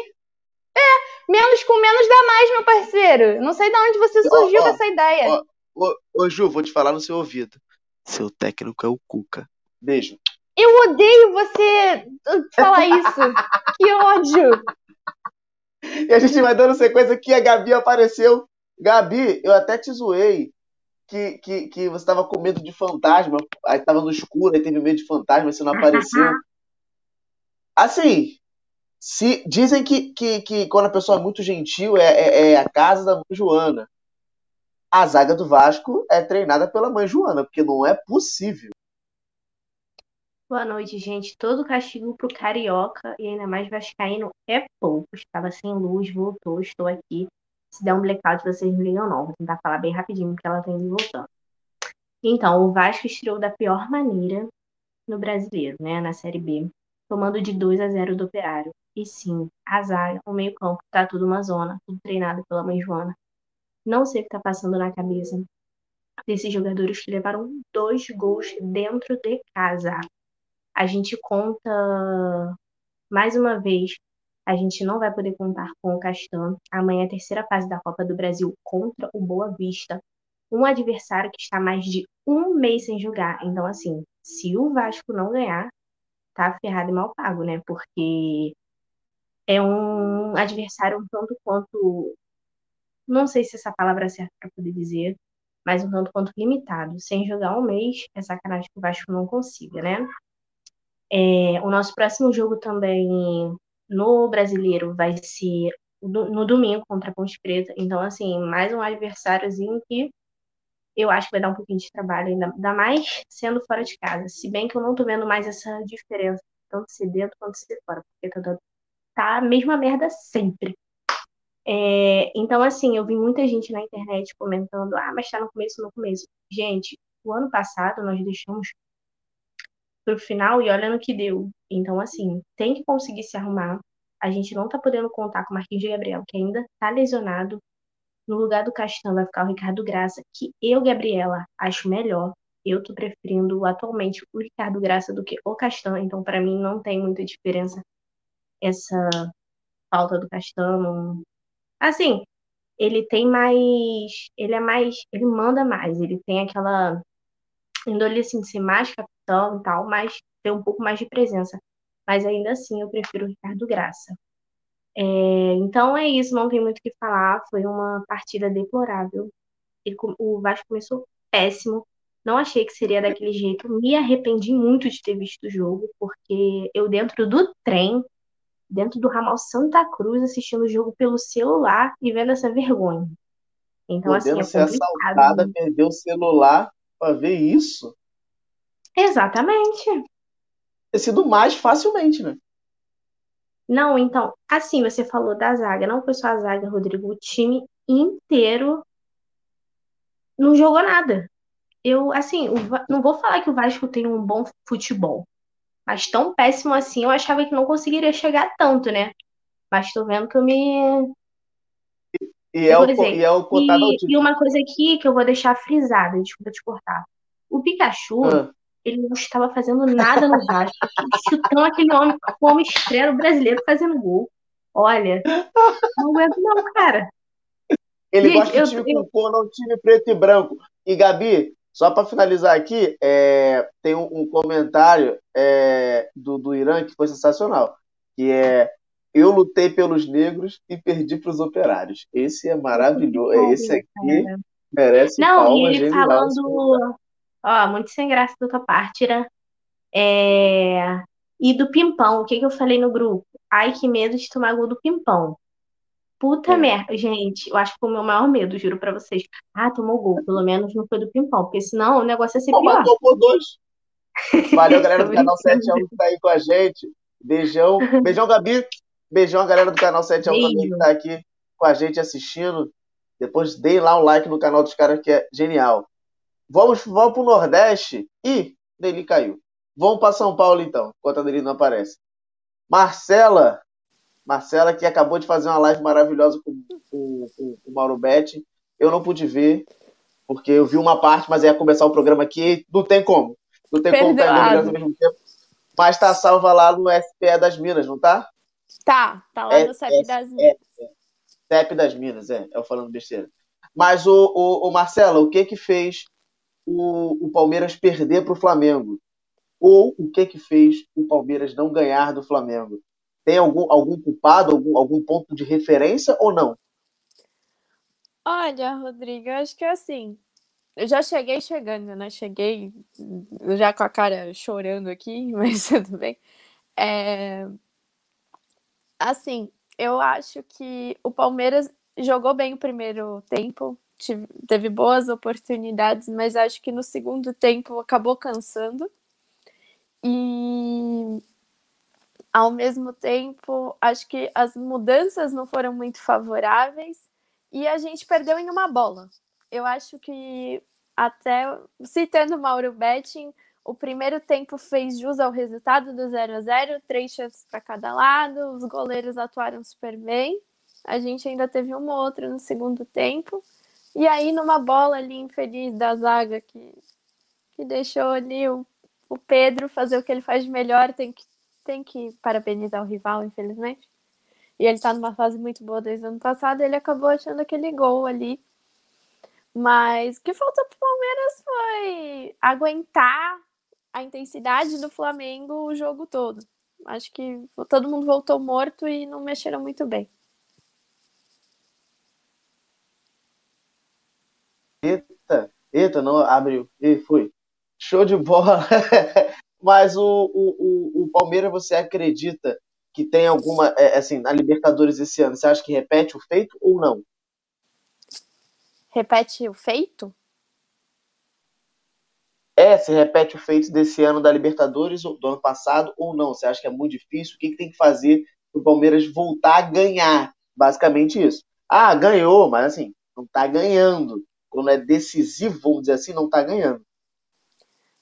É, menos com menos dá mais, meu parceiro. Não sei de onde você surgiu ó, com essa ideia. Ó, ô, ô, Ju, vou te falar no seu ouvido. Seu técnico é o Cuca. Beijo. Eu odeio você falar isso. que ódio. E a gente vai dando sequência que a Gabi apareceu. Gabi, eu até te zoei que, que, que você estava com medo de fantasma. Aí estava no escuro, aí teve medo de fantasma, você não apareceu. Assim, se dizem que, que, que quando a pessoa é muito gentil é, é, é a casa da Joana. A zaga do Vasco é treinada pela mãe Joana, porque não é possível. Boa noite, gente. Todo castigo pro Carioca e ainda mais Vascaíno é pouco. Estava sem luz, voltou, estou aqui. Se der um blackout, vocês me ligam não. Vou tentar falar bem rapidinho, porque ela indo voltando. Então, o Vasco estreou da pior maneira no brasileiro, né? Na Série B, tomando de 2 a 0 do Operário. E sim, a zaga, o meio-campo, tá tudo uma zona, tudo treinado pela mãe Joana. Não sei o que tá passando na cabeça desses jogadores que levaram dois gols dentro de casa a gente conta mais uma vez. A gente não vai poder contar com o Castan. Amanhã é a terceira fase da Copa do Brasil contra o Boa Vista. Um adversário que está mais de um mês sem jogar. Então, assim, se o Vasco não ganhar, tá ferrado e mal pago, né? Porque é um adversário um tanto quanto. Não sei se essa palavra é certa para poder dizer, mas um tanto quanto limitado. Sem jogar um mês, é sacanagem que o Vasco não consiga, né? É, o nosso próximo jogo também no brasileiro vai ser no domingo contra a Ponte Preta. Então, assim, mais um adversáriozinho que eu acho que vai dar um pouquinho de trabalho, ainda, mais sendo fora de casa. Se bem que eu não tô vendo mais essa diferença, tanto ser dentro quanto ser fora, porque tá, tá a mesma merda sempre. É, então, assim, eu vi muita gente na internet comentando: ah, mas tá no começo, no começo. Gente, o ano passado nós deixamos pro final e olha no que deu. Então, assim, tem que conseguir se arrumar. A gente não tá podendo contar com o Marquinhos de Gabriel, que ainda tá lesionado. No lugar do Castan vai ficar o Ricardo Graça, que eu, Gabriela, acho melhor. Eu tô preferindo atualmente o Ricardo Graça do que o Castan, então para mim não tem muita diferença essa falta do Castan. Assim, ele tem mais. Ele é mais. Ele manda mais, ele tem aquela índole assim de ser mais capitão e tal, mas ter um pouco mais de presença. Mas ainda assim eu prefiro o Ricardo Graça. É, então é isso, não tem muito o que falar. Foi uma partida deplorável. Ele, o Vasco começou péssimo. Não achei que seria daquele jeito. Me arrependi muito de ter visto o jogo, porque eu, dentro do trem, dentro do ramal Santa Cruz, assistindo o jogo pelo celular e vendo essa vergonha. Então, Podendo assim, é ser assaltada, perder o celular para ver isso. Exatamente. Ter sido mais facilmente, né? Não, então, assim, você falou da zaga, não foi só a zaga, Rodrigo, o time inteiro não jogou nada. eu, assim, não vou falar que o Vasco tem um bom futebol, mas tão péssimo assim eu achava que não conseguiria chegar tanto, né? Mas tô vendo que eu me. E é, o, e é o e, e uma coisa aqui que eu vou deixar frisada, desculpa te cortar. O Pikachu, ah. ele não estava fazendo nada no Vasco, chutando aquele homem, o homem estrela brasileiro fazendo gol. Olha, não aguento não, cara. Ele Gente, gosta de time eu, com cor, não time preto e branco. E, Gabi, só para finalizar aqui, é, tem um, um comentário é, do, do Irã que foi sensacional, que é eu lutei pelos negros e perdi para os operários. Esse é maravilhoso. Esse aqui merece Não, palmas, e ele falando, ó, muito sem graça da tua parte, né? É... E do pimpão, o que, que eu falei no grupo? Ai, que medo de tomar gol do pimpão. Puta é. merda, gente, eu acho que foi o meu maior medo, juro pra vocês. Ah, tomou gol, pelo menos não foi do pimpão, porque senão o negócio ia ser Pô, pior. Tomou dois. Valeu, galera do canal 7 a 1 que tá aí com a gente. Beijão. Beijão, Gabi. Beijão a galera do canal 7 a 1 também que tá aqui com a gente assistindo. Depois deem lá um like no canal dos caras que é genial. Vamos, vamos pro Nordeste. e Deli caiu. Vamos para São Paulo então, enquanto a Deli não aparece. Marcela, Marcela, que acabou de fazer uma live maravilhosa com, com, com, com o Mauro Betti. Eu não pude ver, porque eu vi uma parte, mas ia começar o programa aqui. Não tem como. Não tem Perdoado. como estar ao mesmo tempo. Mas tá salva lá no SPE das Minas, não tá? Tá, tá lá é, no CEP é, das Minas. É, CEP das Minas, é. Eu falando besteira. Mas o, o, o Marcelo, o que que fez o, o Palmeiras perder para o Flamengo? Ou o que que fez o Palmeiras não ganhar do Flamengo? Tem algum, algum culpado, algum, algum ponto de referência ou não? Olha, Rodrigo, eu acho que é assim. Eu já cheguei chegando, né? Cheguei já com a cara chorando aqui, mas tudo bem. É... Assim, eu acho que o Palmeiras jogou bem o primeiro tempo, teve boas oportunidades, mas acho que no segundo tempo acabou cansando. E ao mesmo tempo, acho que as mudanças não foram muito favoráveis e a gente perdeu em uma bola. Eu acho que até citando Mauro Betting, o primeiro tempo fez jus ao resultado do 0 a 0 três chances para cada lado, os goleiros atuaram super bem. A gente ainda teve uma ou outra no segundo tempo. E aí, numa bola ali infeliz da zaga que, que deixou ali o, o Pedro fazer o que ele faz de melhor, tem que tem que parabenizar o rival, infelizmente. E ele tá numa fase muito boa desde o ano passado, ele acabou achando aquele gol ali. Mas o que faltou pro Palmeiras foi aguentar a intensidade do Flamengo o jogo todo. Acho que todo mundo voltou morto e não mexeram muito bem. Eita, eita, não abriu. E foi. Show de bola. Mas o, o, o, Palmeiras, você acredita que tem alguma, é, assim, na Libertadores esse ano, você acha que repete o feito ou não? Repete o feito? É, se repete o feito desse ano da Libertadores do ano passado ou não? Você acha que é muito difícil? O que, que tem que fazer para o Palmeiras voltar a ganhar? Basicamente isso. Ah, ganhou, mas assim, não está ganhando. Quando é decisivo, vamos dizer assim, não está ganhando.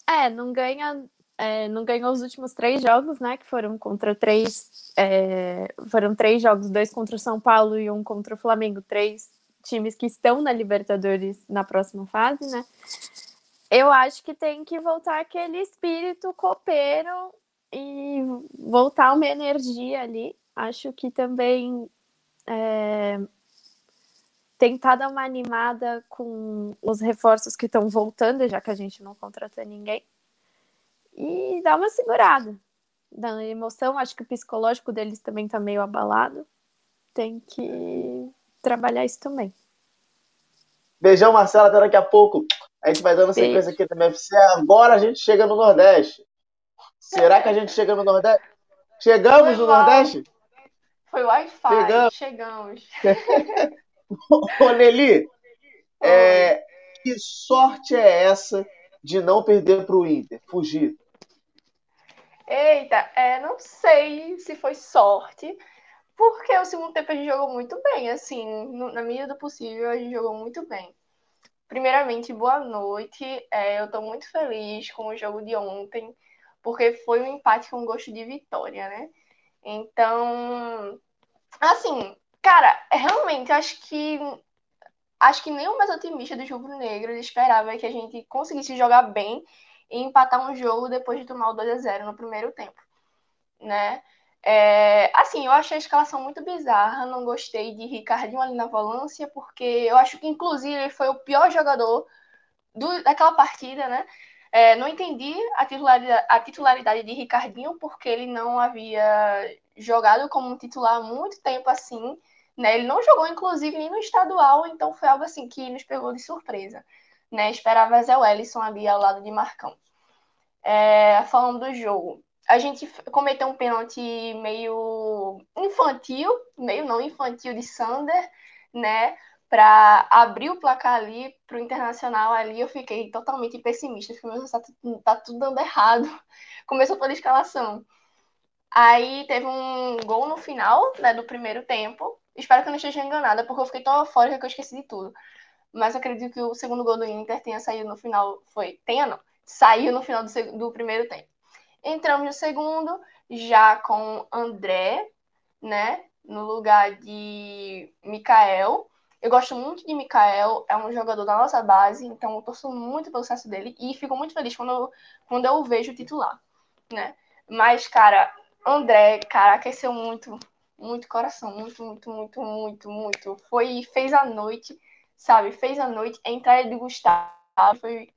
É, não ganha é, não ganhou os últimos três jogos, né? Que foram contra três. É, foram três jogos, dois contra o São Paulo e um contra o Flamengo, três times que estão na Libertadores na próxima fase, né? Eu acho que tem que voltar aquele espírito copeiro e voltar uma energia ali. Acho que também é, tentar dar uma animada com os reforços que estão voltando, já que a gente não contratou ninguém e dá uma segurada da emoção. Acho que o psicológico deles também tá meio abalado. Tem que trabalhar isso também. Beijão, Marcela, até daqui a pouco. A gente vai dando sequência aqui MFC. Agora a gente chega no Nordeste. Será que a gente chega no Nordeste? Chegamos Foi no. Nordeste? Foi Wi-Fi. Chegamos. Chegamos. Ô, Nelly, é, que sorte é essa de não perder para o Inter? Fugir. Eita, é, não sei se foi sorte, porque o segundo tempo a gente jogou muito bem, assim, no, na medida do possível a gente jogou muito bem. primeiramente, boa noite. É, eu estou muito feliz com o jogo de ontem, porque foi um empate com gosto de vitória, né? Então, assim, cara, realmente acho que acho que nem o mais otimista do Rubro Negro esperava que a gente conseguisse jogar bem e empatar um jogo depois de tomar o 2 a 0 no primeiro tempo, né? É, assim, eu achei a escalação muito bizarra, não gostei de Ricardinho ali na volância, porque eu acho que, inclusive, ele foi o pior jogador do, daquela partida, né? É, não entendi a titularidade, a titularidade de Ricardinho, porque ele não havia jogado como titular há muito tempo assim, né? Ele não jogou, inclusive, nem no estadual, então foi algo assim que nos pegou de surpresa, né? Esperava Zé Wellison ali ao lado de Marcão. É, falando do jogo, a gente cometeu um pênalti meio infantil, meio não infantil de Sander, né? Para abrir o placar ali para o Internacional ali, eu fiquei totalmente pessimista, porque meu tá, tá tudo dando errado. Começou pela escalação. Aí teve um gol no final, né, do primeiro tempo. Espero que eu não esteja enganada, porque eu fiquei tão eufórica que eu esqueci de tudo. Mas acredito que o segundo gol do Inter tenha saído no final, foi, tenha não, saiu no final do, do primeiro tempo. Entramos no segundo, já com André, né? No lugar de Mikael. Eu gosto muito de Mikael, é um jogador da nossa base, então eu torço muito pelo sucesso dele e fico muito feliz quando eu, quando eu vejo titular, né? Mas, cara, André, cara, aqueceu muito, muito coração, muito, muito, muito, muito, muito. Foi, fez a noite, sabe? Fez a noite. A entrada de Gustavo foi.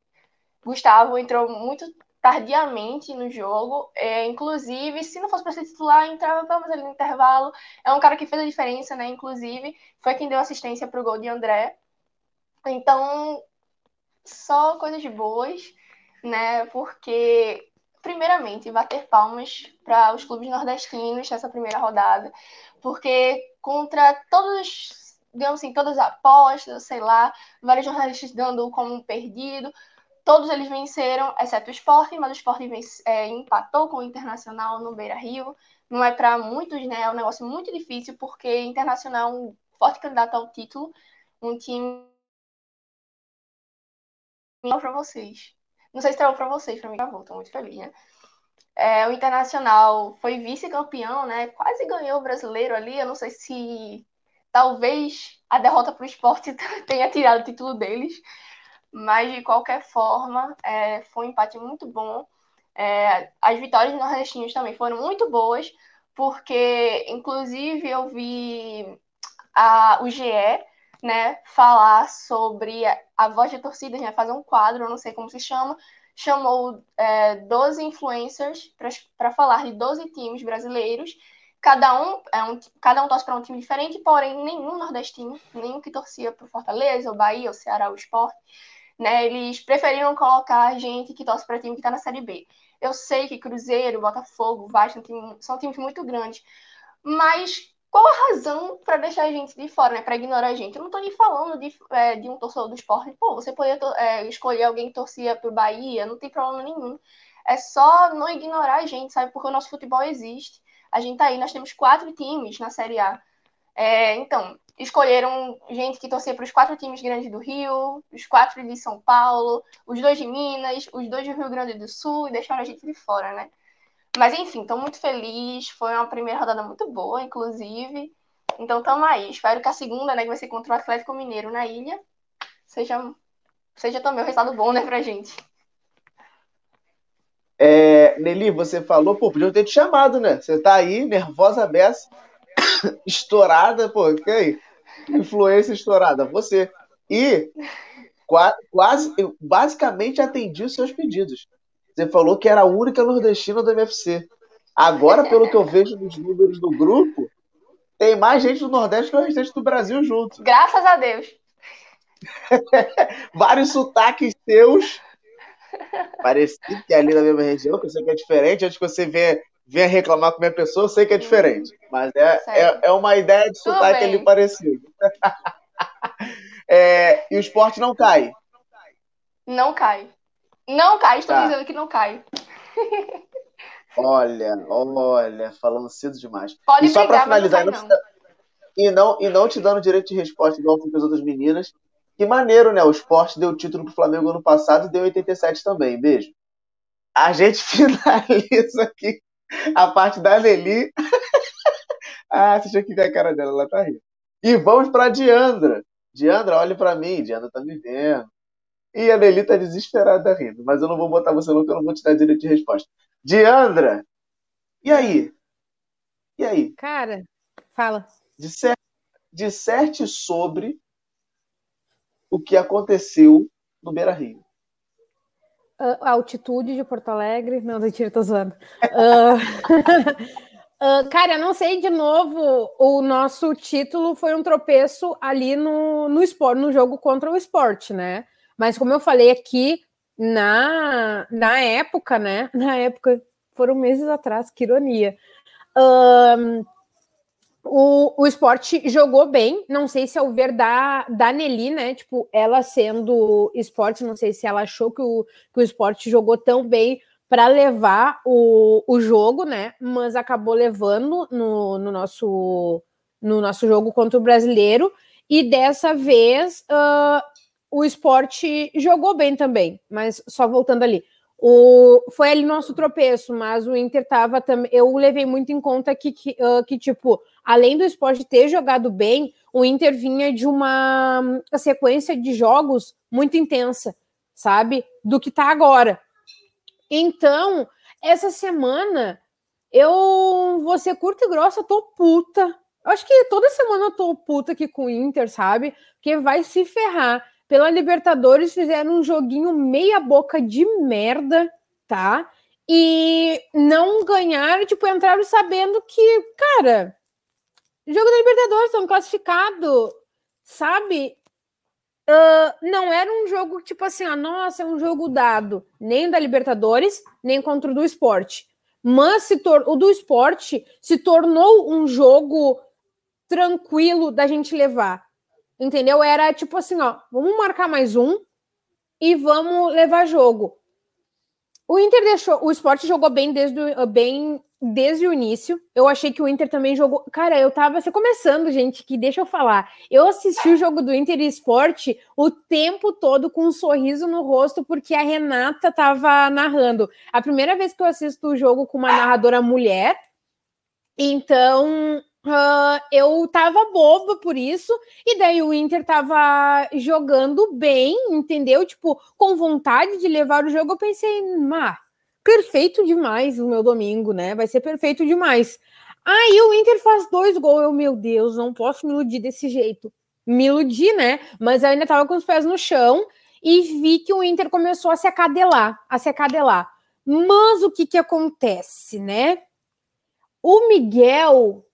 Gustavo entrou muito tardiamente no jogo. É, inclusive, se não fosse para ser titular, entrava pelo menos ali no intervalo. É um cara que fez a diferença, né? Inclusive, foi quem deu assistência para o gol de André. Então, só coisas boas, né? Porque, primeiramente, bater palmas para os clubes nordestinos nessa primeira rodada, porque contra todos, digamos assim, todas as apostas, sei lá, vários jornalistas dando como um perdido, Todos eles venceram, exceto o Sport, mas o Sport vence, é, empatou com o Internacional no Beira Rio. Não é para muitos, né? É um negócio muito difícil, porque Internacional é um forte candidato ao título, um time. para vocês. Não sei se travou para vocês, para mim travou, estou muito feliz, né? É, o Internacional foi vice-campeão, né? Quase ganhou o brasileiro ali. Eu não sei se talvez a derrota para o esporte tenha tirado o título deles. Mas, de qualquer forma, é, foi um empate muito bom. É, as vitórias dos também foram muito boas, porque, inclusive, eu vi a, o GE né, falar sobre a, a voz de torcida, né, fazer um quadro, não sei como se chama, chamou é, 12 influencers para falar de 12 times brasileiros. Cada um, é um, cada um torce para um time diferente, porém nenhum nordestino, nenhum que torcia para o Fortaleza, o Bahia, o Ceará, o Sport né? Eles preferiram colocar gente que torce para time que está na Série B. Eu sei que Cruzeiro, Botafogo, Vasco são times muito grandes, mas qual a razão para deixar a gente de fora, né? Para ignorar a gente? Eu não estou nem falando de, é, de um torcedor do esporte. Pô, você poderia é, escolher alguém que torcia para o Bahia, não tem problema nenhum. É só não ignorar a gente, sabe? Porque o nosso futebol existe. A gente tá aí, nós temos quatro times na Série A. É, então, escolheram gente que torcia para os quatro times grandes do Rio, os quatro de São Paulo, os dois de Minas, os dois do Rio Grande do Sul e deixaram a gente de fora, né? Mas enfim, estou muito feliz. Foi uma primeira rodada muito boa, inclusive. Então tamo aí. Espero que a segunda, né, que vai ser contra o Atlético Mineiro na ilha, seja, seja também um resultado bom, né, pra gente. É, Nelly, você falou, pô, podia ter te chamado, né? Você tá aí, nervosa beça, estourada, pô, que aí? influência estourada? Você. E quase, basicamente atendi os seus pedidos. Você falou que era a única nordestina do MFC. Agora, pelo que eu vejo nos números do grupo, tem mais gente do Nordeste que o restante do Brasil junto. Graças a Deus. Vários sotaques seus. Parecido que é ali na mesma região, que eu sei que é diferente. Antes que você venha, venha reclamar com a minha pessoa, eu sei que é diferente. Mas é, é, é, uma ideia de sotaque ali parecido. é, e o esporte não cai. Não cai. Não cai, estou tá. dizendo que não cai. olha, olha, falando cedo demais. Pode e só para finalizar, não, não. E, não, e não te dando direito de resposta igual com as outras meninas, Que maneiro, né? O esporte deu título pro Flamengo ano passado e deu 87 também. Beijo. A gente finaliza aqui a parte da Nelly. ah, você tinha que ver a cara dela, ela tá rindo. E vamos pra Diandra. Diandra, olhe para mim. Diandra tá me vendo. E a Nelly tá desesperada rindo. Mas eu não vou botar você não, porque eu não vou te dar direito de resposta. Diandra, e aí? E aí? Cara, fala. Disserte, disserte sobre o que aconteceu no Beira Rio. A altitude de Porto Alegre. Não, mentira, tô zoando. uh, uh, cara, não sei de novo. O nosso título foi um tropeço ali no, no esporte, no jogo contra o esporte, né? Mas como eu falei aqui, na, na época, né? Na época, foram meses atrás, que ironia. Um, o, o esporte jogou bem, não sei se é o ver da, da Nelly, né? Tipo, ela sendo esporte, não sei se ela achou que o, que o esporte jogou tão bem para levar o, o jogo, né? Mas acabou levando no, no, nosso, no nosso jogo contra o brasileiro. E dessa vez uh, o esporte jogou bem também, mas só voltando ali. O, foi ali nosso tropeço, mas o Inter tava também. Eu levei muito em conta que, que, uh, que, tipo, além do esporte ter jogado bem, o Inter vinha de uma, sequência de jogos muito intensa, sabe? Do que tá agora. Então, essa semana, eu vou ser curta e grossa, tô puta. Eu acho que toda semana eu tô puta aqui com o Inter, sabe? Porque vai se ferrar pela Libertadores fizeram um joguinho meia boca de merda, tá? E não ganharam, tipo, entraram sabendo que, cara, jogo da Libertadores, estão classificados, sabe? Uh, não era um jogo tipo assim, ah, nossa, é um jogo dado, nem da Libertadores, nem contra o do esporte. Mas o do esporte se tornou um jogo tranquilo da gente levar. Entendeu? Era tipo assim, ó, vamos marcar mais um e vamos levar jogo. O Inter deixou, o esporte jogou bem desde, bem desde o início. Eu achei que o Inter também jogou. Cara, eu tava você começando, gente, que deixa eu falar. Eu assisti o jogo do Inter e Esporte o tempo todo com um sorriso no rosto, porque a Renata tava narrando. A primeira vez que eu assisto o jogo com uma narradora mulher. Então, Uh, eu tava boba por isso, e daí o Inter tava jogando bem, entendeu? Tipo, com vontade de levar o jogo. Eu pensei, ah, perfeito demais o meu domingo, né? Vai ser perfeito demais. Aí o Inter faz dois gols. Eu, meu Deus, não posso me iludir desse jeito. Me iludi, né? Mas eu ainda tava com os pés no chão e vi que o Inter começou a se acadelar, a se acadelar. Mas o que que acontece, né? O Miguel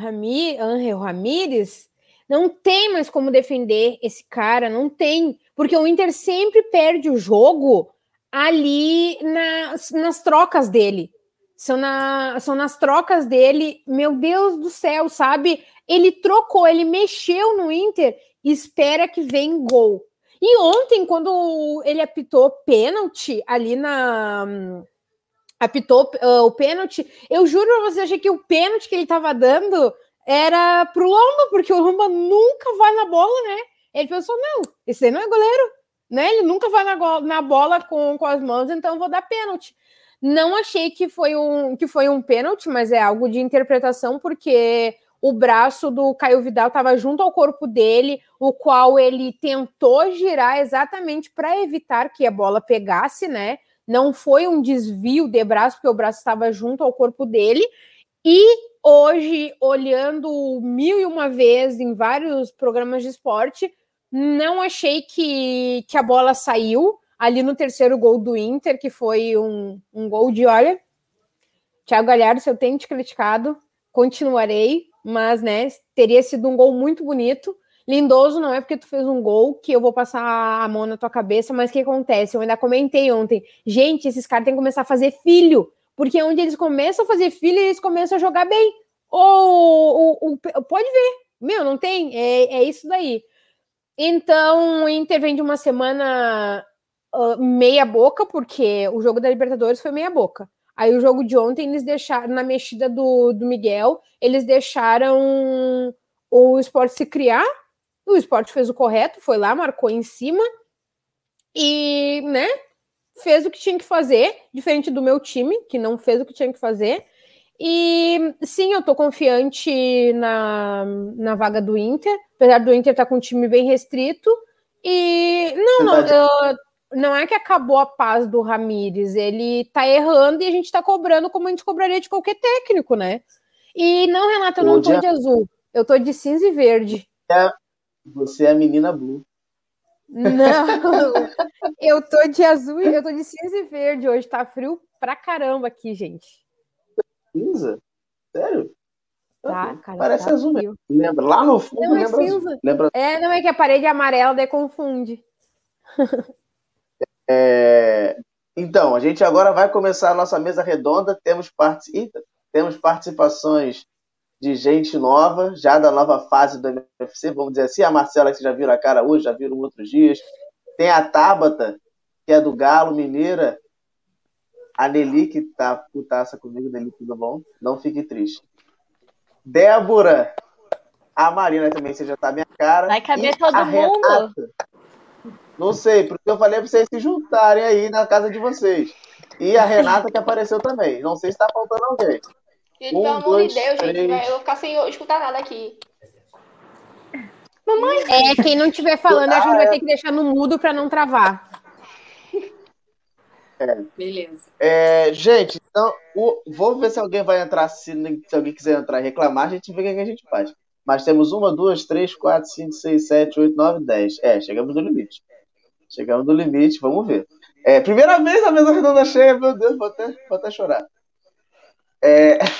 Rami, Angel Ramírez, não tem mais como defender esse cara, não tem, porque o Inter sempre perde o jogo ali nas, nas trocas dele. São, na, são nas trocas dele, meu Deus do céu, sabe? Ele trocou, ele mexeu no Inter, espera que vem gol. E ontem, quando ele apitou pênalti ali na, apitou uh, o pênalti, eu juro pra você, achei que o pênalti que ele tava dando era pro Lomba, porque o Lomba nunca vai na bola, né? Ele pensou, não, esse aí não é goleiro, né? Ele nunca vai na, na bola com, com as mãos, então vou dar pênalti. Não achei que foi um que foi um pênalti, mas é algo de interpretação, porque o braço do Caio Vidal estava junto ao corpo dele, o qual ele tentou girar exatamente para evitar que a bola pegasse, né? Não foi um desvio de braço, porque o braço estava junto ao corpo dele. E hoje, olhando mil e uma vezes em vários programas de esporte, não achei que, que a bola saiu ali no terceiro gol do Inter, que foi um, um gol de olha. Thiago Galhardo, se eu tenho te criticado, continuarei, mas né, teria sido um gol muito bonito. Lindoso não é porque tu fez um gol que eu vou passar a mão na tua cabeça, mas o que acontece? Eu ainda comentei ontem. Gente, esses caras têm que começar a fazer filho, porque onde eles começam a fazer filho, eles começam a jogar bem. Ou, ou, ou pode ver, meu, não tem? É, é isso daí. Então, o Inter vem de uma semana uh, meia boca, porque o jogo da Libertadores foi meia boca. Aí o jogo de ontem, eles deixaram, na mexida do, do Miguel, eles deixaram o esporte se criar, O esporte fez o correto, foi lá, marcou em cima e, né, fez o que tinha que fazer, diferente do meu time, que não fez o que tinha que fazer. E sim, eu tô confiante na, na vaga do Inter, apesar do Inter estar tá com um time bem restrito. E não, não, eu, não é que acabou a paz do Ramires, ele tá errando e a gente tá cobrando como a gente cobraria de qualquer técnico, né? E não, Renata, eu não tô de azul, eu tô de cinza e verde. É, você é a menina blue. Não, eu tô de azul e eu tô de cinza e verde hoje, tá frio pra caramba aqui, gente. Cinza? Sério? Tá, cara, Parece tá azul mesmo. Lembra? Lá no fundo não, é lembra é azul. Lembra... É, não é que a parede amarela daí confunde. É... Então, a gente agora vai começar a nossa mesa redonda. Temos, partic... Temos participações de gente nova, já da nova fase do MFC, vamos dizer assim. A Marcela, que já viram a cara hoje, já viram outros dias. Tem a Tabata, que é do Galo Mineira. A Nelly, que tá putaça comigo. Nelly, tudo bom? Não fique triste. Débora. A Marina também, você já tá minha cara. Vai caber todo mundo. Renata, não sei, porque eu falei pra vocês se juntarem aí na casa de vocês. E a Renata que apareceu também. Não sei se tá faltando alguém. Gente, um, pelo amor de Deus, três... gente, eu vou ficar sem escutar nada aqui. Mamãe. É, quem não estiver falando, a gente vai ter que deixar no mudo para não travar. É. Beleza. É, gente, então, o, vou ver se alguém vai entrar, se, se, alguém quiser entrar e reclamar, a gente vê o que, que a gente faz. Mas temos uma, duas, três, quatro, cinco, seis, sete, oito, nove, dez. É, chegamos no limite. Chegamos no limite, vamos ver. É, primeira vez a mesa redonda cheia, meu Deus, vou até, vou até chorar. É...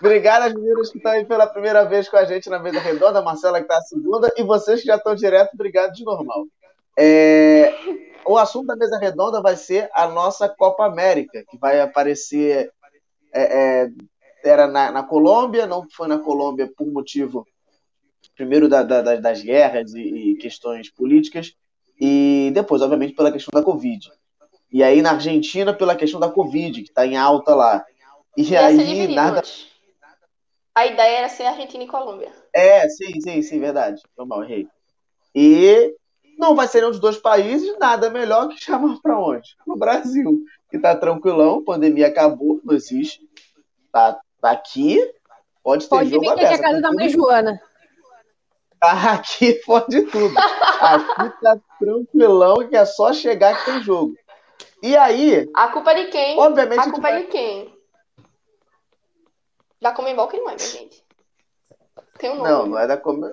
Obrigado às meninas que estão aí pela primeira vez com a gente na mesa redonda, a Marcela que está a segunda, e vocês que já estão direto, obrigado de normal. É... O assunto da mesa redonda vai ser a nossa Copa América, que vai aparecer. É, é, era na, na Colômbia, não foi na Colômbia por motivo primeiro da, da, das guerras e, e, questões políticas, e depois, obviamente, pela questão da Covid. E aí na Argentina, pela questão da Covid, que está em alta lá. E, e aí nada. A ideia era ser Argentina e Colômbia. É, sim, sim, sim, verdade. Foi mal, errei. E não vai ser nenhum dos dois países, nada melhor que chamar para onde? No Brasil, que tá tranquilão, pandemia acabou, não existe. Tá, tá aqui, pode ter pode jogo aberto. Pode vir que é a casa da mãe Joana. Aqui pode tudo. Aqui tá tranquilão que é só chegar que tem jogo. E aí. A culpa é de quem? Obviamente. A culpa é de quem? Da Comembol que não é, minha gente. Tem um nome. Não, não é da Comembol.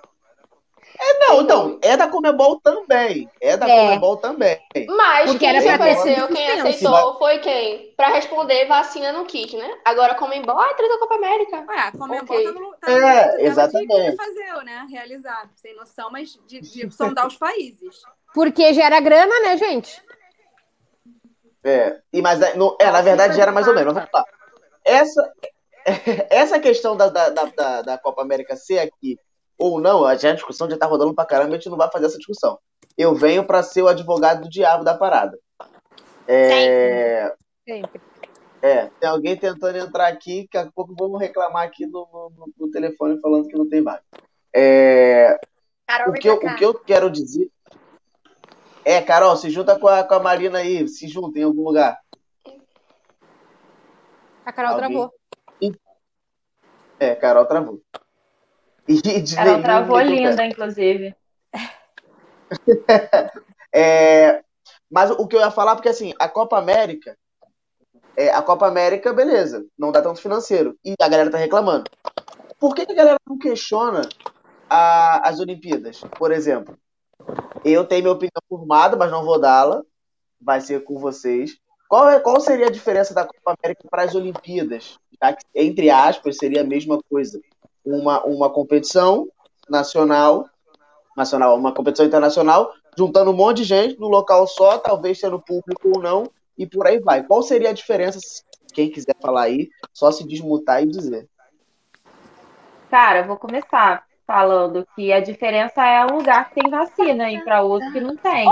É, não, não, é da Comebol também. É da é. Comebol também. Mas Porque quem se ofereceu, quem aceitou foi quem? Pra responder vacina no kit, né? Agora a Comebol, ah, traz a Copa América. Ué, a Comebol okay. tá no, tá é, exatamente. fazer, né? Realizar, sem noção, mas de, de sondar os países. Porque gera grana, né, gente? É, e, mas é, no, é, na verdade gera mais ou menos. Vamos lá. Essa, essa questão da, da, da, da Copa América ser aqui ou não, a discussão já tá rodando pra caramba, a gente não vai fazer essa discussão. Eu venho para ser o advogado do diabo da parada. É... Sempre. É, tem alguém tentando entrar aqui, que daqui a pouco vamos reclamar aqui no, no, no telefone falando que não tem vaga. É... o, que eu, o que eu quero dizer. É, Carol, se junta com a, com a Marina aí, se junta em algum lugar. A Carol alguém... travou. É, Carol travou. E de Ela travou linda, inclusive. é, mas o que eu ia falar, porque assim, a Copa América, é, a Copa América, beleza, não dá tanto financeiro. E a galera tá reclamando. Por que, que a galera não questiona a, as Olimpíadas, por exemplo? Eu tenho minha opinião formada, mas não vou dá-la. Vai ser com vocês. Qual, é, qual seria a diferença da Copa América para as Olimpíadas? Já que, entre aspas, seria a mesma coisa uma, uma competição nacional, nacional, uma competição internacional, juntando um monte de gente no local só, talvez sendo público ou não, e por aí vai. Qual seria a diferença, quem quiser falar aí, só se desmutar e dizer. Cara, vou começar falando que a diferença é o lugar que tem vacina e para outro que não tem.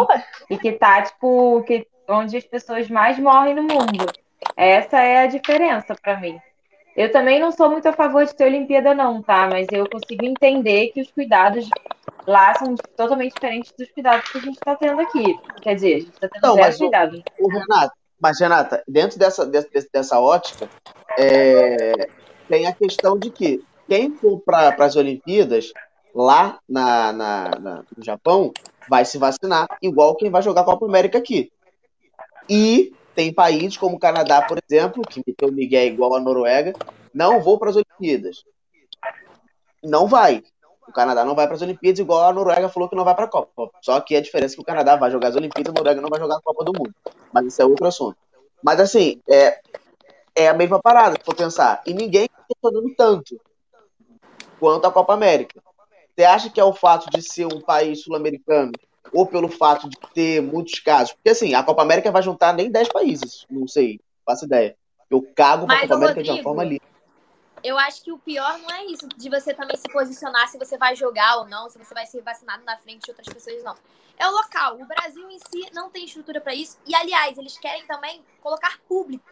E que tá, tipo, que, onde as pessoas mais morrem no mundo. Essa é a diferença para mim. Eu também não sou muito a favor de ter Olimpíada, não, tá? Mas eu consigo entender que os cuidados lá são totalmente diferentes dos cuidados que a gente está tendo aqui. Quer dizer, a gente está tendo não, zero cuidado. O, o Renato, mas, Renata, dentro dessa, dessa, dessa ótica, é, tem a questão de que quem for para as Olimpíadas, lá na, na, na, no Japão, vai se vacinar, igual quem vai jogar Copa América aqui. E tem países como o Canadá, por exemplo, que meteu Miguel igual a Noruega, não vou para as Olimpíadas. Não vai. O Canadá não vai para as Olimpíadas, igual a Noruega falou que não vai para a Copa. Só que a diferença é que o Canadá vai jogar as Olimpíadas, a Noruega não vai jogar a Copa do Mundo. Mas isso é outro assunto. Mas assim, é, é a mesma parada, se for pensar. E ninguém está questionando tanto quanto a Copa América. Você acha que é o fato de ser um país sul-americano ou pelo fato de ter muitos casos? Porque assim, a Copa América vai juntar nem 10 países, não sei, faço ideia. Eu cago para a Copa América Rodrigo, de uma forma ali eu acho que o pior não é isso, de você também se posicionar se você vai jogar ou não, se você vai ser vacinado na frente de outras pessoas, não. É o local. O Brasil em si não tem estrutura para isso. E, aliás, eles querem também colocar público.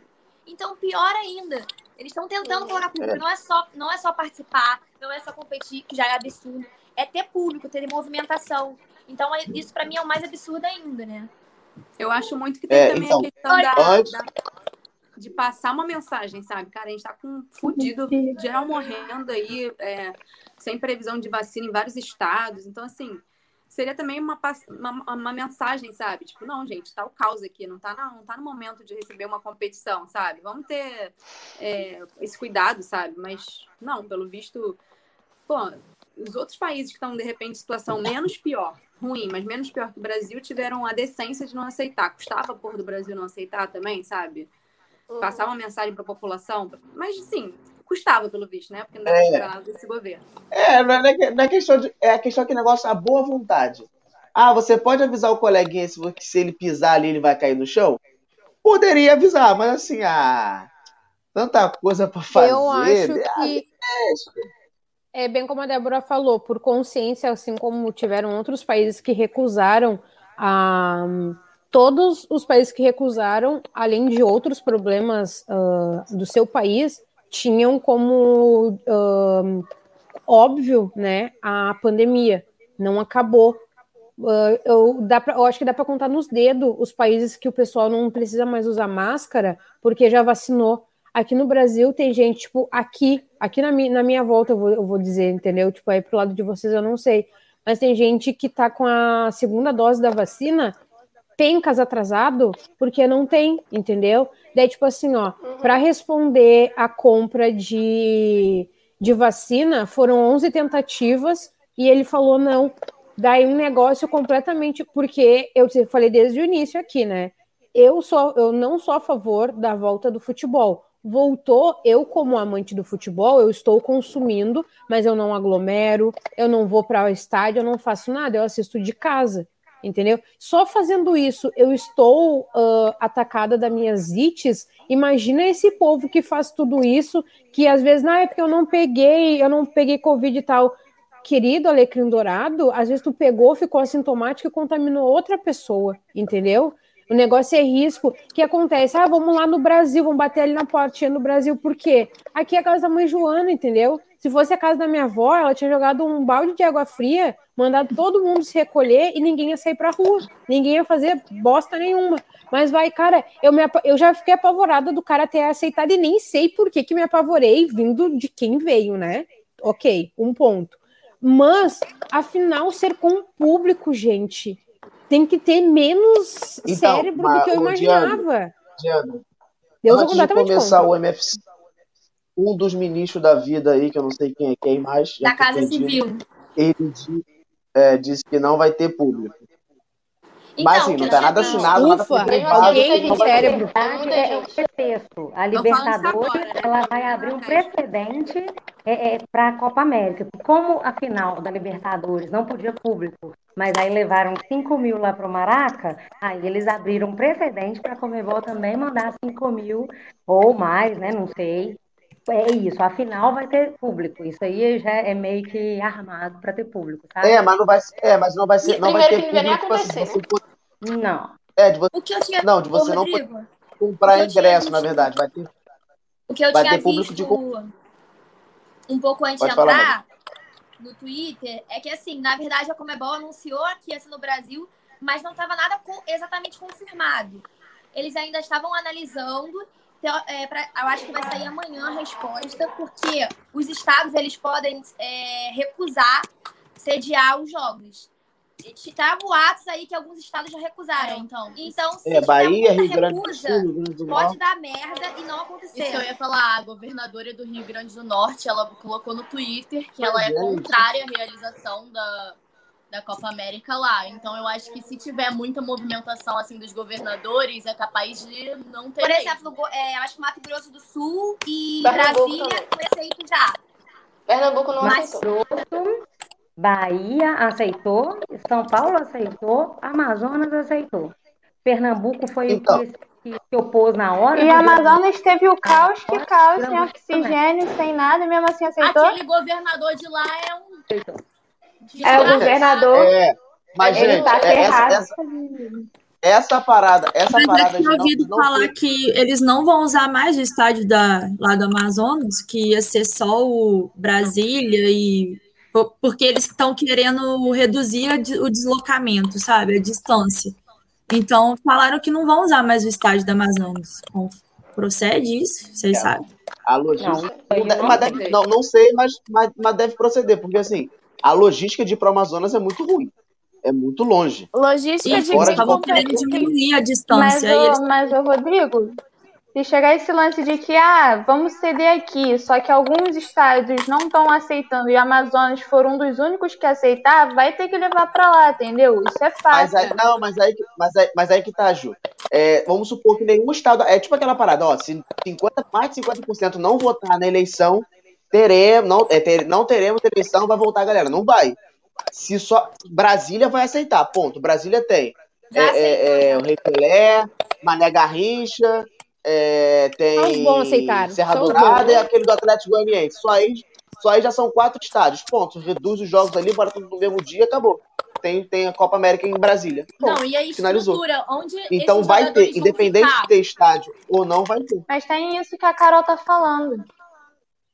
Então, pior ainda. Eles estão tentando colocar público. Não é, só, não é só participar, não é só competir, que já é absurdo. É ter público, ter movimentação. Então, é, isso para mim é o mais absurdo ainda, né? Eu acho muito que tem é, também então, a questão da, da de passar uma mensagem, sabe? Cara, a gente tá com fudido, geral morrendo aí, é, sem previsão de vacina em vários estados. Então, assim, seria também uma, uma, uma, mensagem, sabe? Tipo, não, gente, tá o caos aqui, não tá, não, não tá no momento de receber uma competição, sabe? Vamos ter é, esse cuidado, sabe? Mas, não, pelo visto, pô, os outros países que estão, de repente, em situação menos pior, ruim, mas menos pior que o Brasil, tiveram a decência de não aceitar. Custava por do Brasil não aceitar também, sabe? passar uma mensagem para a população, mas sim, custava pelo visto, né? Porque não dá é. esperar nada desse governo. É, não é, não é questão de. É a questão que negócio a boa vontade. Ah, você pode avisar o coleguinha se, se ele pisar ali, ele vai cair no chão? Poderia avisar, mas assim, ah, tanta coisa para fazer. Eu acho ah, que. É bem como a Débora falou, por consciência, assim como tiveram outros países que recusaram a todos os países que recusaram, além de outros problemas uh, do seu país, tinham como uh, óbvio, né, a pandemia não acabou. Uh, eu, dá pra, eu acho que dá para contar nos dedos os países que o pessoal não precisa mais usar máscara porque já vacinou. Aqui no Brasil tem gente, tipo, aqui, aqui na minha, na minha volta, eu vou, eu vou dizer, entendeu? Tipo, aí pro lado de vocês eu não sei. Mas tem gente que tá com a segunda dose da vacina pencas atrasado porque não tem, entendeu? Daí, tipo assim, ó, uhum. para responder a compra de, de vacina, foram 11 tentativas e ele falou não. Daí um negócio completamente, porque eu falei desde o início aqui, né? Eu sou, eu não sou a favor da volta do futebol. Voltou, eu como amante do futebol, eu estou consumindo, mas eu não aglomero, eu não vou para o estádio, eu não faço nada, eu assisto de casa entendeu? Só fazendo isso eu estou uh, atacada das minhas ites. Imagina esse povo que faz tudo isso, que às vezes na época eu não peguei, eu não peguei covid e tal. Querido alecrim dourado, às vezes tu pegou, ficou assintomático e contaminou outra pessoa, entendeu? O negócio é risco. O que acontece? Ah, vamos lá no Brasil, vamos bater ali na portinha no Brasil. Por quê? Aqui é a casa da mãe Joana, entendeu? Se fosse a casa da minha avó, ela tinha jogado um balde de água fria mandar todo mundo se recolher e ninguém ia sair pra rua. Ninguém ia fazer bosta nenhuma. Mas vai, cara, eu, me, eu já fiquei apavorada do cara ter aceitado e nem sei por que, que me apavorei vindo de quem veio, né? Ok, um ponto. Mas, afinal, ser com o público, gente, tem que ter menos então, cérebro do que eu imaginava. Diana, Deus antes de começar contra. o MFC, um dos ministros da vida aí, que eu não sei quem é quem mais. Da Casa Civil. Ele é, disse que não vai ter público. Então, Mas assim, não tá nada assinado, Ufa, nada alguém tem cérebro. É, é o pretexto. A Libertadores ela vai abrir um precedente é, é, para a Copa América. Como a final da Libertadores não podia público, mas aí levaram 5 mil lá para o Maraca, aí eles abriram um precedente para a Comebol também mandar 5 mil ou mais, né? Não sei, é isso, afinal vai ter público. Isso aí já é meio que armado para ter público, sabe? É, mas não vai ser, é, mas não vai ser, não vai ter público. Nem assim, acontecer, né? Não. É, de você, o que eu tinha... não, de você Ô, não comprar ingresso, na verdade, vai ter O que eu vai tinha visto de... um pouco antes Pode de entrar no Twitter é que, assim, na verdade, a Comebol anunciou que ia ser no Brasil, mas não estava nada exatamente confirmado. Eles ainda estavam analisando é, pra, eu acho que vai sair amanhã a resposta, porque os estados eles podem é, recusar sediar os jogos. Tá boatos aí que alguns estados já recusaram, é, então. Então, se é, Bahia, Rio Grande do Sul, pode dar merda e não acontecer. Isso eu ia falar, a governadora do Rio Grande do Norte, ela colocou no Twitter que ela é, é contrária à realização da, da Copa América lá. Então eu acho que se tiver muita movimentação assim dos governadores, é capaz de não ter. Por exemplo, é, eu acho que Mato Grosso do Sul e Pernambuco Brasília foi aceito já. Pernambuco não Mas... aceitou. Bahia aceitou, São Paulo aceitou, Amazonas aceitou. Pernambuco foi então. o que, que se opôs na hora. E Amazonas teve o caos, que caos, sem oxigênio, sem nada, e mesmo assim aceitou. Aquele governador de lá é um. É o governador. É, mas, ele gente, tá é, essa, essa, essa, parada, essa parada. Eu tinha ouvido falar que eles não vão usar mais o estádio da, lá do Amazonas, que ia ser só o Brasília e porque eles estão querendo reduzir o deslocamento, sabe, a distância. Então falaram que não vão usar mais o estádio da Amazonas. Procede isso? Vocês é. sabem? A logística. Não, não, mas não, não sei, mas, mas, mas deve proceder, porque assim, a logística de ir para o Amazonas é muito ruim. É muito longe. Logística de fora de diminuir a distância. Mas, eles... mas o Rodrigo, se chegar esse lance de que, ah, vamos ceder aqui, só que alguns estados não estão aceitando e o Amazonas for um dos únicos que aceitar, vai ter que levar para lá, entendeu? Isso é fácil. Mas aí, não, mas aí, mas aí, mas aí que tá, Ju. É, vamos supor que nenhum estado. É tipo aquela parada, ó, se 50, mais de 50% não votar na eleição, teremos, não, é, ter, não teremos eleição, vai voltar a galera. Não vai. Se só. Brasília vai aceitar, ponto. Brasília tem. É, é, é, o Rei Pelé, Mané Garrincha, é, tem Serra Dourada e aquele do Atlético Goianiense. Só aí, só aí já são quatro estádios. Ponto. Reduz os jogos ali, bora tudo no mesmo dia acabou. Tem, tem a Copa América em Brasília. Ponto. Não, e a onde Então vai ter, independente de ter estádio ou não, vai ter. Mas tem isso que a Carol tá falando.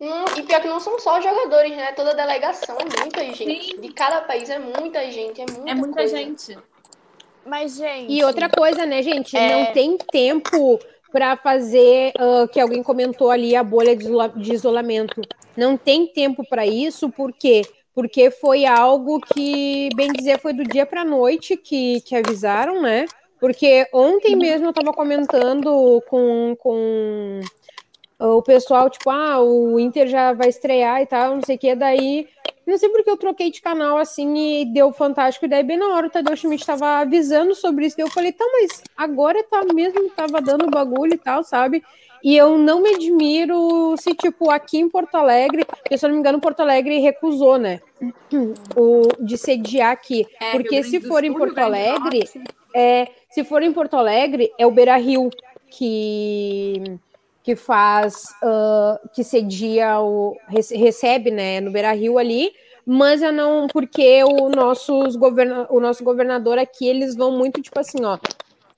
Hum, e pior que não são só jogadores, né? Toda a delegação, é muita gente. Sim. De cada país é muita gente, é muita, é muita coisa. gente. Mas, gente. E outra coisa, né, gente? É... Não tem tempo para fazer, uh, que alguém comentou ali, a bolha de isolamento. Não tem tempo para isso, por quê? Porque foi algo que, bem dizer, foi do dia para noite que, que avisaram, né? Porque ontem mesmo eu estava comentando com, com o pessoal, tipo, ah, o Inter já vai estrear e tal, não sei o que, daí, não sei porque eu troquei de canal assim e deu fantástico, e daí bem na hora o Tadeu Schmidt estava avisando sobre isso, daí eu falei, tá, mas agora tá mesmo, tava dando bagulho e tal, sabe? E eu não me admiro se, tipo, aqui em Porto Alegre, porque se eu não me engano, Porto Alegre recusou, né? O, de sediar aqui. É, porque se for em Porto Alegre, é, se for em Porto Alegre, é o Beira Rio que que faz, uh, que cedia o recebe, né, no Beira Rio ali, mas eu não, porque o, nossos governa, o nosso governador aqui, eles vão muito tipo assim, ó,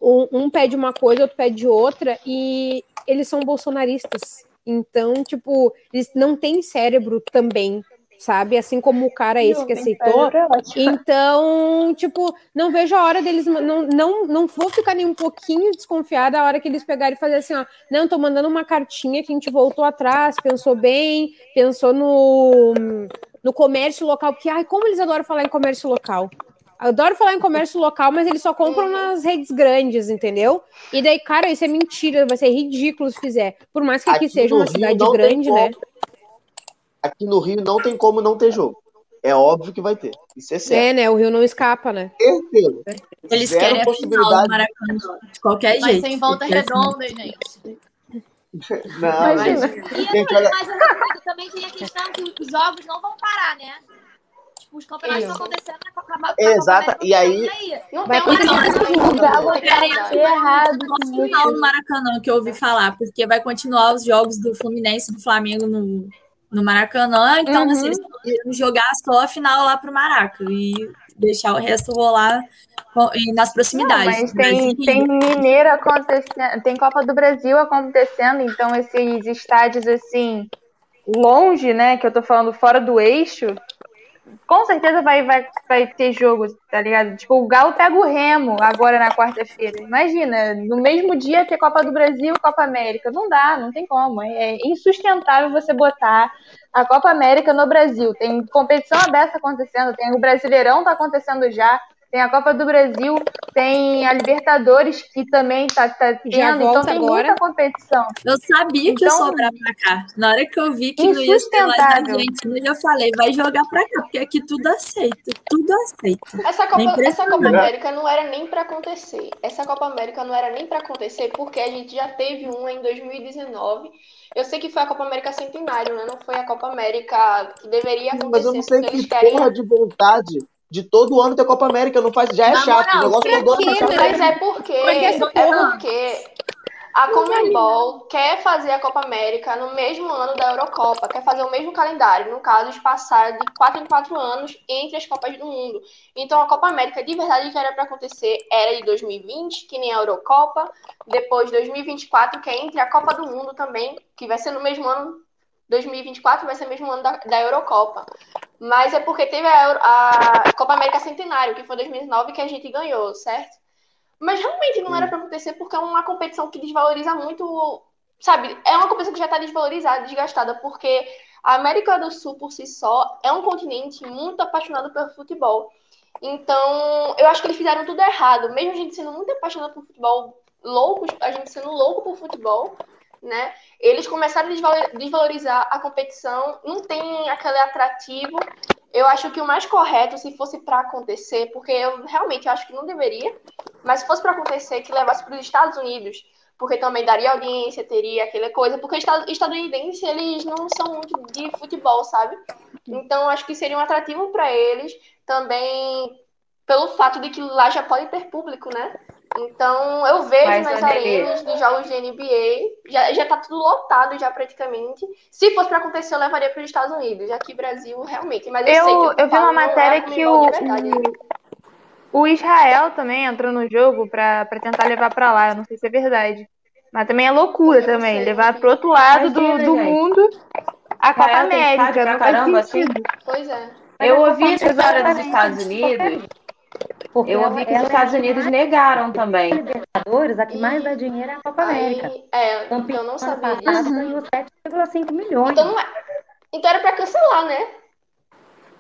um, um pede uma coisa, outro pede outra, e eles são bolsonaristas. Então, tipo, eles não têm cérebro também sabe? Assim como o cara esse que aceitou. Então, tipo, não vejo a hora deles. Não, não, não vou ficar nem um pouquinho desconfiada a hora que eles pegarem e fazer assim, ó. Não, tô mandando uma cartinha que a gente voltou atrás, pensou bem, pensou no, no comércio local, porque, ai, como eles adoram falar em comércio local. adoro falar em comércio local, mas eles só compram nas redes grandes, entendeu? E daí, cara, isso é mentira, vai ser ridículo se fizer. Por mais que aqui, aqui seja uma cidade grande, né? Aqui no Rio não tem como não ter jogo. É óbvio que vai ter. Isso é certo. É, né? O Rio não escapa, né? Certeza. Eles Zero querem a final do Maracanã, de qualquer Vai jeito. Vai ser em volta redonda, gente. Não, mas, mas, gente, olha... mas também tem a questão que os jogos não vão parar, né? Tipo, os campeonatos estão acontecendo na Copa América. Exato, e aí... Não vai continuar errado. no Maracanã que eu ouvi falar, porque vai continuar os jogos do Fluminense e do Flamengo no no Maracanã, então uhum. assim, eles estão jogar só a final lá pro Maraca e deixar o resto rolar nas proximidades. Não, mas tem, tem Mineiro acontecendo, tem Copa do Brasil acontecendo, então esses estádios assim longe, né, que eu tô falando fora do eixo, com certeza vai, vai, vai ter jogo, tá ligado? Tipo, o Galo pega o Remo agora na quarta-feira. Imagina, no mesmo dia ter Copa do Brasil e Copa América. Não dá, não tem como. É insustentável você botar a Copa América no Brasil. Tem competição aberta acontecendo, tem o Brasileirão tá acontecendo já tem a Copa do Brasil, tem a Libertadores, que também tá, tá tendo, então tem agora. muita competição. Eu sabia então, que ia então, sobrar pra cá. Na hora que eu vi que não ia ser lá da Argentina, eu já falei, vai jogar pra cá, porque aqui tudo aceita, tudo aceita. Essa Copa, essa Copa América não era nem pra acontecer. Essa Copa América não era nem pra acontecer, porque a gente já teve uma em 2019. Eu sei que foi a Copa América Centenário, né? Não foi a Copa América que deveria acontecer. Mas eu não sei que porra de vontade de todo ano ter Copa América, não faz, já é não, chato. Não, o negócio mudou Mas é porque, é porque a Comembol quer fazer a Copa América no mesmo ano da Eurocopa, quer fazer o mesmo calendário, no caso, de passar de 4 em 4 anos entre as Copas do Mundo. Então, a Copa América, de verdade, que era para acontecer, era de 2020, que nem a Eurocopa, depois 2024, que é entre a Copa do Mundo também, que vai ser no mesmo ano 2024 vai ser mesmo ano da, da Eurocopa. Mas é porque teve a, Euro, a, Copa América Centenário, que foi 2009, que a gente ganhou, certo? Mas realmente não era para acontecer porque é uma competição que desvaloriza muito. Sabe? É uma competição que já está desvalorizada, desgastada, porque a América do Sul, por si só, é um continente muito apaixonado pelo futebol. Então, eu acho que eles fizeram tudo errado. Mesmo a gente sendo muito apaixonado por futebol, loucos, a gente sendo louco por futebol, né? Eles começaram a desvalorizar a competição, não tem aquele atrativo. Eu acho que o mais correto, se fosse para acontecer, porque eu realmente acho que não deveria, mas se fosse para acontecer, que levasse para os Estados Unidos, porque também daria audiência, teria aquela coisa, porque estadunidenses, eles não são muito de futebol, sabe? Então, acho que seria um atrativo para eles, também pelo fato de que lá já pode ter público, né? Então, eu vejo Mas nas arenas de jogos de NBA, já, já tá tudo lotado já praticamente. Se fosse para acontecer, eu levaria para os Estados Unidos. Aqui Brasil, realmente. Mas eu, eu sei que eu vi uma matéria que o, o, o Israel também entrou no jogo para tentar levar para lá. Eu não sei se é verdade. Mas também é loucura eu também, levar para outro lado Imagina, do, do mundo a Copa América. Não caramba, faz sentido. Assim. Pois é. Eu ouvi essa história dos Estados Unidos porque eu ouvi que os Estados Unidos negaram também. Libertadores, a que mais dá dinheiro é a Copa América. Aí, é, Campeão, eu não sabia disso. ganhou 7,5 milhões. Então, não é... então era para cancelar, né?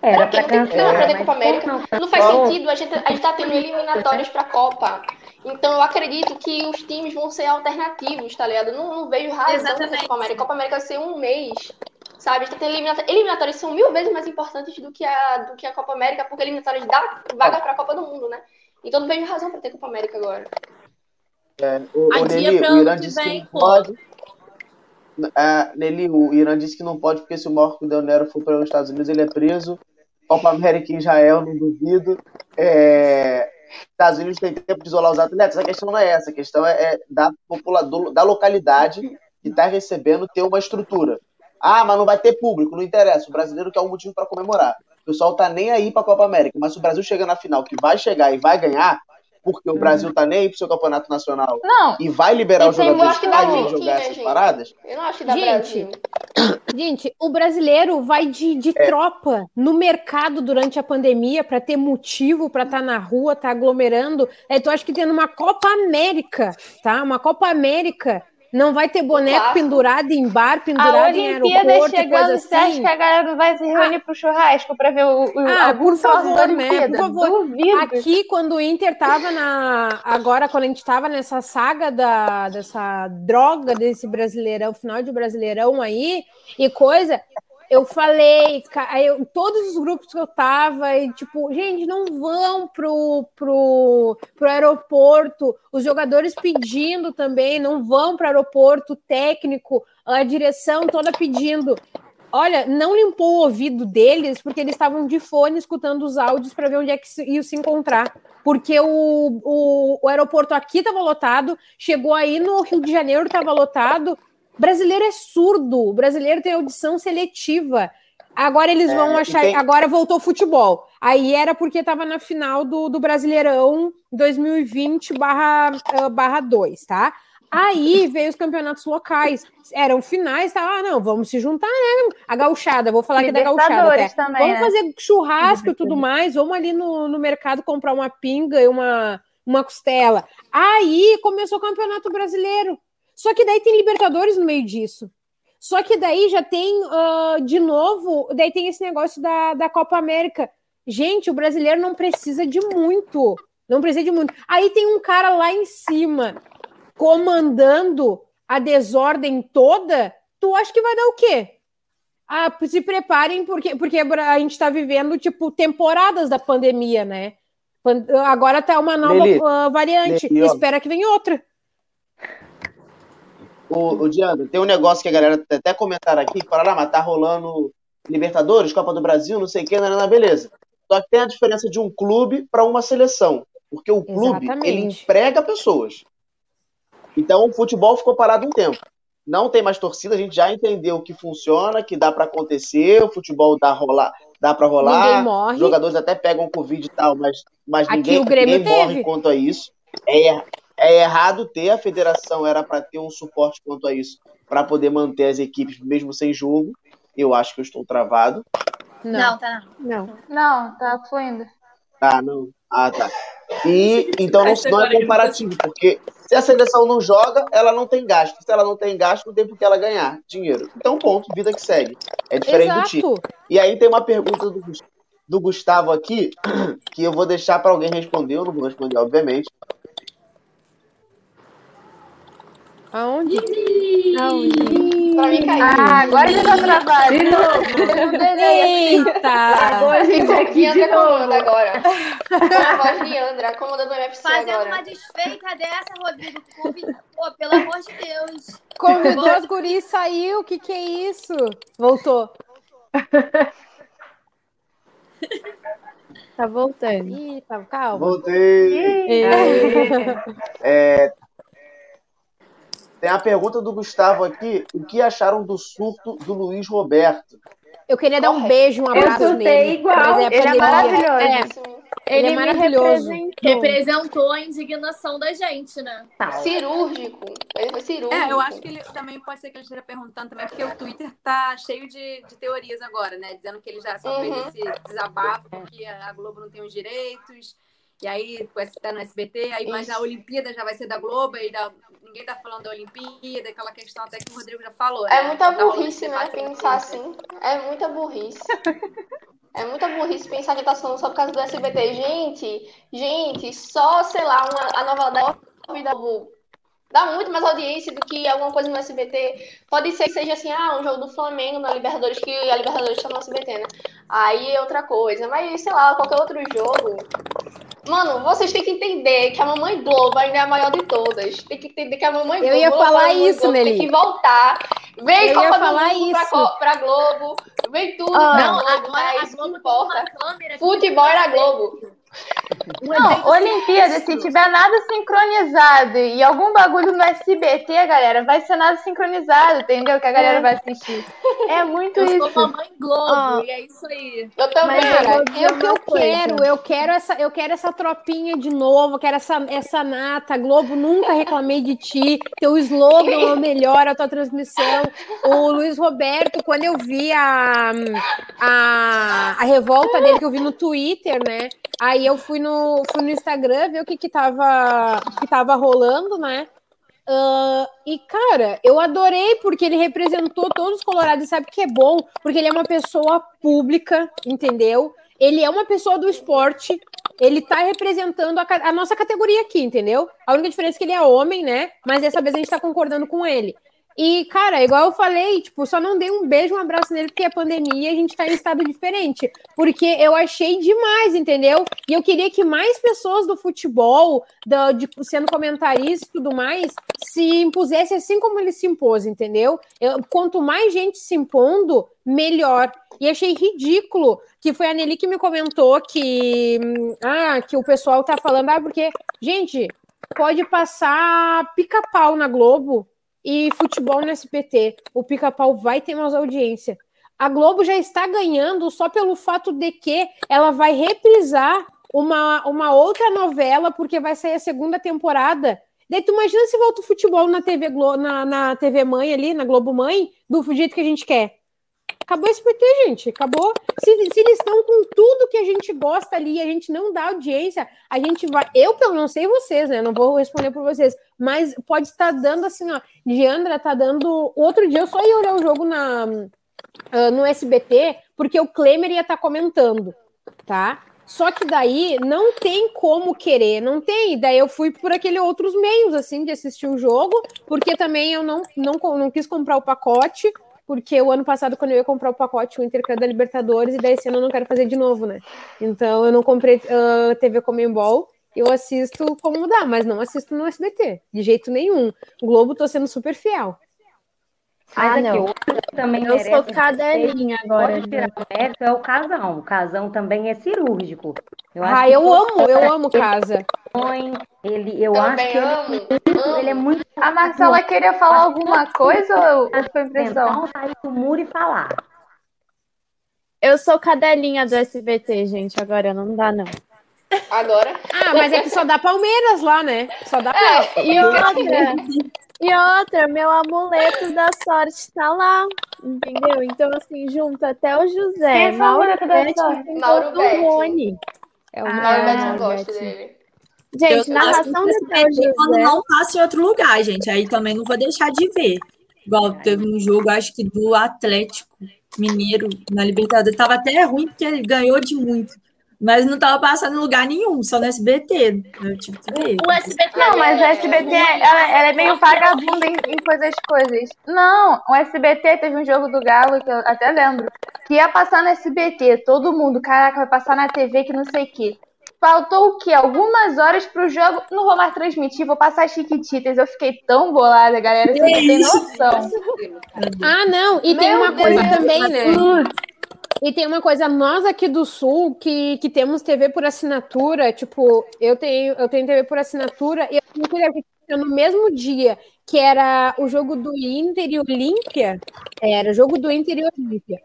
Era para cancelar. Não, pra Copa América. Não, não faz sentido, a gente, a gente tá tendo eliminatórias para a Copa. Então eu acredito que os times vão ser alternativos, tá ligado? Não, não vejo razão da Copa América. A Copa América vai ser um mês sabe? Tá eliminatórias são mil vezes mais importantes do que a, do que a Copa América, porque eliminatórias dá vaga para a Copa do Mundo, né? Então não vejo razão para ter Copa América agora. É, o, o, Nelly, o Irã disse que não pode. É, Nelly, o Irã disse que não pode, porque se o Marco Del Nero for para os Estados Unidos, ele é preso. Copa América em Israel, não duvido. É, Estados Unidos tem tempo de isolar os atletas. A questão não é essa, a questão é, é da, populador, da localidade que está recebendo ter uma estrutura. Ah, mas não vai ter público, não interessa. O brasileiro quer um motivo para comemorar. O pessoal tá nem aí para a Copa América, mas se o Brasil chegar na final, que vai chegar e vai ganhar, porque o Brasil tá nem aí pro seu campeonato nacional não. e vai liberar os jogadores para jogar essas paradas. Eu não acho que dá gente, gente, o brasileiro vai de, de é. tropa no mercado durante a pandemia para ter motivo para estar tá na rua, tá aglomerando. É, tu acha que tendo uma Copa América, tá? Uma Copa América não vai ter boneco pendurado em bar, pendurado em aeroporto, chegando, coisa Você acha que a galera não vai se reunir ah. pro churrasco para ver o, o ah, por favor, né? Por favor. Duvido. Aqui, quando o Inter tava na... Agora, quando a gente tava nessa saga da, dessa droga desse Brasileirão, final de Brasileirão aí, e coisa eu falei, eu, todos os grupos que eu tava, e tipo, gente, não vão pro, pro, pro aeroporto, os jogadores pedindo também, não vão para o aeroporto, técnico, a direção toda pedindo. Olha, não limpou o ouvido deles, porque eles estavam de fone escutando os áudios para ver onde é que iam se encontrar. Porque o, o, o aeroporto aqui estava lotado, chegou aí no Rio de Janeiro, estava lotado, Brasileiro é surdo, o brasileiro tem audição seletiva. Agora eles vão é, achar. Tem... Agora voltou futebol. Aí era porque estava na final do, do Brasileirão 2020 barra, uh, barra 2, tá? Aí veio os campeonatos locais. Eram finais, tá? Ah, não, vamos se juntar, né? A gauchada, vou falar aqui da gauchada até. Também, vamos né? fazer churrasco e tudo mais. Vamos ali no, no mercado comprar uma pinga e uma, uma costela. Aí começou o campeonato brasileiro. Só que daí tem Libertadores no meio disso. Só que daí já tem, uh, de novo, daí tem esse negócio da, da Copa América. Gente, o brasileiro não precisa de muito. Não precisa de muito. Aí tem um cara lá em cima comandando a desordem toda. Tu acha que vai dar o quê? Ah, se preparem, porque, porque a gente está vivendo, tipo, temporadas da pandemia, né? Agora tá uma nova Lili, uh, variante. Lili, Espera que venha outra. O, o Diana, tem um negócio que a galera até comentaram aqui, que falaram, ah, tá rolando Libertadores, Copa do Brasil, não sei o que, não, não, beleza. Só que tem a diferença de um clube para uma seleção. Porque o clube, Exatamente. ele emprega pessoas. Então o futebol ficou parado um tempo. Não tem mais torcida, a gente já entendeu que funciona, que dá para acontecer, o futebol dá rolar, dá para rolar. Os jogadores até pegam Covid e tal, mas, mas ninguém, ninguém morre quanto a isso. É, é errado ter, a federação era para ter um suporte quanto a isso, para poder manter as equipes mesmo sem jogo. Eu acho que eu estou travado. Não, não tá não. Não, tá fluindo. Tá, não. Ah, tá. E então não, não é comparativo, porque se a seleção não joga, ela não tem gasto. Se ela não tem gasto, não tem por que ela ganhar dinheiro. Então, ponto, vida que segue. É diferente Exato. do time. E aí tem uma pergunta do, do Gustavo aqui, que eu vou deixar para alguém responder, eu não vou responder, obviamente. Aonde? Aonde? Pra mim caiu. Ah, agora já tá travado. De novo. Eita! Agora a gente aqui anda comando agora. A voz de Andra, comandando o UFC Fazendo agora. uma desfeita dessa, Rodrigo. Pô, pelo amor de Deus. Convidou as guris, saiu. O que que é isso? Voltou. Tá voltando. Ih, tá, calma. Voltei. É, tem a pergunta do Gustavo aqui: o que acharam do surto do Luiz Roberto? Eu queria dar um beijo, um abraço eu nele. igual. É ele é maravilhoso. É, ele, ele é maravilhoso. Representou. representou. a indignação da gente, né? Tá. Cirúrgico. Ele foi cirúrgico. É, eu acho que ele também pode ser que ele esteja perguntando também, porque o Twitter tá cheio de, de teorias agora, né? Dizendo que ele já só uhum. fez esse desabafo porque a Globo não tem os direitos. E aí, tá no SBT, aí mas a Olimpíada já vai ser da Globo, e da, ninguém tá falando da Olimpíada, aquela questão até que o Rodrigo já falou. É né? muita então, burrice, né? Pensar assim. É muita burrice. É muita burrice pensar que tá falando só por causa do SBT. Gente, gente, só, sei lá, uma, a novela da vida dá muito mais audiência do que alguma coisa no SBT. Pode ser que seja assim, ah, um jogo do Flamengo na Libertadores, que a Libertadores tá no SBT, né? Aí é outra coisa. Mas, sei lá, qualquer outro jogo, Mano, vocês têm que entender que a Mamãe Globo ainda é a maior de todas. Tem que entender que a Mamãe Globo. Eu ia falar isso, Globo, Tem que voltar. Vem Eu Copa do Mundo pra, pra, Globo. Vem tudo ah, pra Globo. Agora, mas não importa. Futebol era Globo. Não, Olimpíada, se tiver nada sincronizado e algum bagulho no SBT, galera, vai ser nada sincronizado, entendeu? Que a galera é. vai assistir. É muito eu isso. Eu sou mamãe Globo, ah. e é isso aí. Eu também. Mas, é o que eu quero, eu quero essa, eu quero essa tropinha de novo, quero essa, essa nata. Globo, nunca reclamei de ti. Teu slogan é o melhor, a tua transmissão. O Luiz Roberto, quando eu vi a, a, a revolta dele que eu vi no Twitter, né? Aí eu fui no, fui no Instagram ver o que que tava, que tava rolando, né? Uh, e, cara, eu adorei porque ele representou todos os colorados. Sabe que é bom? Porque ele é uma pessoa pública, entendeu? Ele é uma pessoa do esporte. Ele tá representando a, a nossa categoria aqui, entendeu? A única diferença é que ele é homem, né? Mas dessa vez a gente tá concordando com ele. E, cara, igual eu falei, tipo, só não dei um beijo, um abraço nele, porque a pandemia a gente tá em estado diferente. Porque eu achei demais, entendeu? E eu queria que mais pessoas do futebol, do, de, sendo comentaristas e tudo mais, se impusesse assim como ele se impôs, entendeu? Eu, quanto mais gente se impondo, melhor. E achei ridículo que foi a Nelly que me comentou que, ah, que o pessoal tá falando, ah, porque, gente, pode passar pica-pau na Globo e futebol no SPT. O pica-pau vai ter mais audiência. A Globo já está ganhando só pelo fato de que ela vai reprisar uma, uma outra novela, porque vai sair a segunda temporada. Daí tu imagina se volta o futebol na TV, Glo na, na TV Mãe ali, na Globo Mãe, do jeito que a gente quer. Acabou esse PT, gente. Acabou. Se, se eles estão com tudo que a gente gosta ali, a gente não dá audiência, a gente vai. Eu, pelo não sei vocês, né? Não vou responder por vocês, mas pode estar dando assim, ó. Diandra tá dando. Outro dia eu só ia olhar o jogo na, uh, no SBT, porque o Klemer ia estar tá comentando, tá? Só que daí não tem como querer, não tem. Daí eu fui por aquele outros meios, assim, de assistir o jogo, porque também eu não, não, não quis comprar o pacote, porque o ano passado, quando eu ia comprar o pacote, o Intercâmbio da Libertadores, e daí esse ano eu não quero fazer de novo, né? Então eu não comprei uh, ah, TV Comembol, eu assisto como dá, mas não assisto no SBT, de jeito nenhum. O Globo tô sendo super fiel. Ah, não. também eu sou cadelinha agora. Pode tirar mérito, é o casão. O casão também é cirúrgico. Eu ah, eu amo, eu amo casa. Ele, eu também acho amo, que ele, amo. ele é muito. A Marcela queria falar alguma coisa ou foi impressão? Então, sair do muro e falar. Eu sou cadelinha do SBT, gente. Agora não dá, não. Agora? Ah, mas é que só dá Palmeiras lá, né? Só dá é, E outra, e outra, meu amuleto da sorte tá lá, entendeu? Então, assim, junto até o José, Quem Mauro Betti Mauro Betti. Rony. É o ah, Mauro Betti, eu gosto dele. Gente, narração do Theo José. Quando não passa em outro lugar, gente, aí também não vou deixar de ver. Igual teve um jogo, acho que do Atlético Mineiro na Libertadores. Tava até ruim porque ele ganhou de muito. Mas não tava passando em lugar nenhum, só no SBT. Eu tive que ver. O SBT não, mas o SBT ela, ela é meio vagabunda em, em coisas coisas. Não, o SBT teve um jogo do Galo, que eu até lembro, que ia passar no SBT, todo mundo, caraca, vai passar na TV que não sei o quê. Faltou o quê? Algumas horas pro jogo. Não vou mais transmitir, vou passar chiquititas. Eu fiquei tão bolada, galera. Vocês não têm noção. Ah, não. E Meu tem uma Deus coisa também, né? E tem uma coisa, nós aqui do Sul, que, que temos TV por assinatura, tipo, eu tenho, eu tenho TV por assinatura, e eu tenho no mesmo dia que era o jogo do Inter e Olímpia, era o jogo do Inter e Olímpia.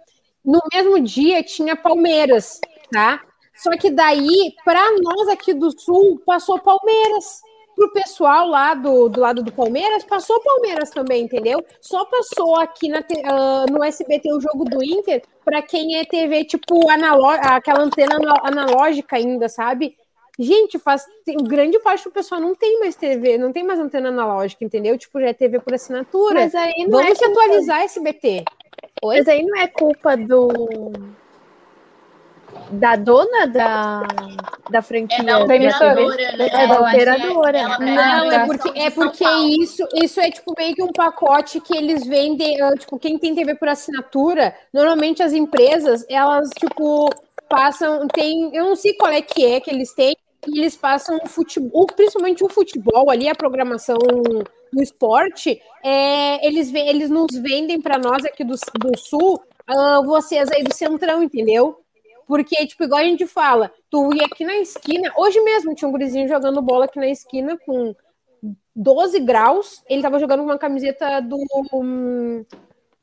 No mesmo dia tinha Palmeiras, tá? Só que daí, para nós aqui do Sul, passou Palmeiras pro pessoal lá do, do lado do Palmeiras, passou Palmeiras também, entendeu? Só passou aqui na, uh, no SBT o jogo do Inter para quem é TV, tipo, aquela antena analógica ainda, sabe? Gente, faz tem, grande parte do pessoal não tem mais TV, não tem mais antena analógica, entendeu? Tipo, já é TV por assinatura. Mas aí não Vamos é atualizar SBT. Oi? Mas aí não é culpa do da dona da, da franquia. É da operadora, né? É da operadora. Não, é porque, é porque isso, isso é tipo meio que um pacote que eles vendem, ah, tipo, quem tem TV por assinatura, normalmente as empresas, elas, tipo, passam, tem, eu não sei qual é que é que eles têm, eles passam o futebol, principalmente o futebol ali, a programação do esporte, é, eles, eles nos vendem para nós aqui do, do Sul, uh, vocês aí do Centrão, entendeu? Porque, tipo, igual a gente fala, tu ia aqui na esquina, hoje mesmo tinha um gurizinho jogando bola aqui na esquina com 12 graus, ele tava jogando uma camiseta do, um,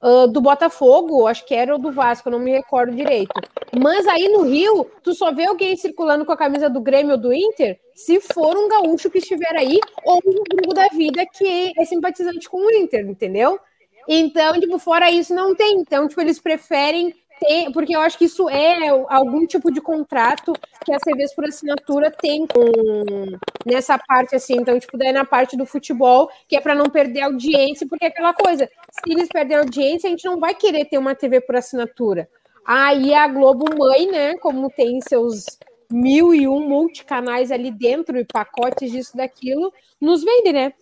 uh, do Botafogo, acho que era o do Vasco, não me recordo direito. Mas aí no Rio, tu só vê alguém circulando com a camisa do Grêmio ou do Inter, se for um gaúcho que estiver aí, ou um grupo da vida que é simpatizante com o Inter, entendeu? Então, tipo, fora isso, não tem. Então, tipo, eles preferem tem, porque eu acho que isso é algum tipo de contrato que as TVs por assinatura têm com, nessa parte assim. Então, tipo, daí na parte do futebol, que é para não perder audiência, porque é aquela coisa, se eles perderem audiência, a gente não vai querer ter uma TV por assinatura. Aí a Globo Mãe, né, como tem seus mil e um multicanais ali dentro e pacotes disso, daquilo, nos vende, né?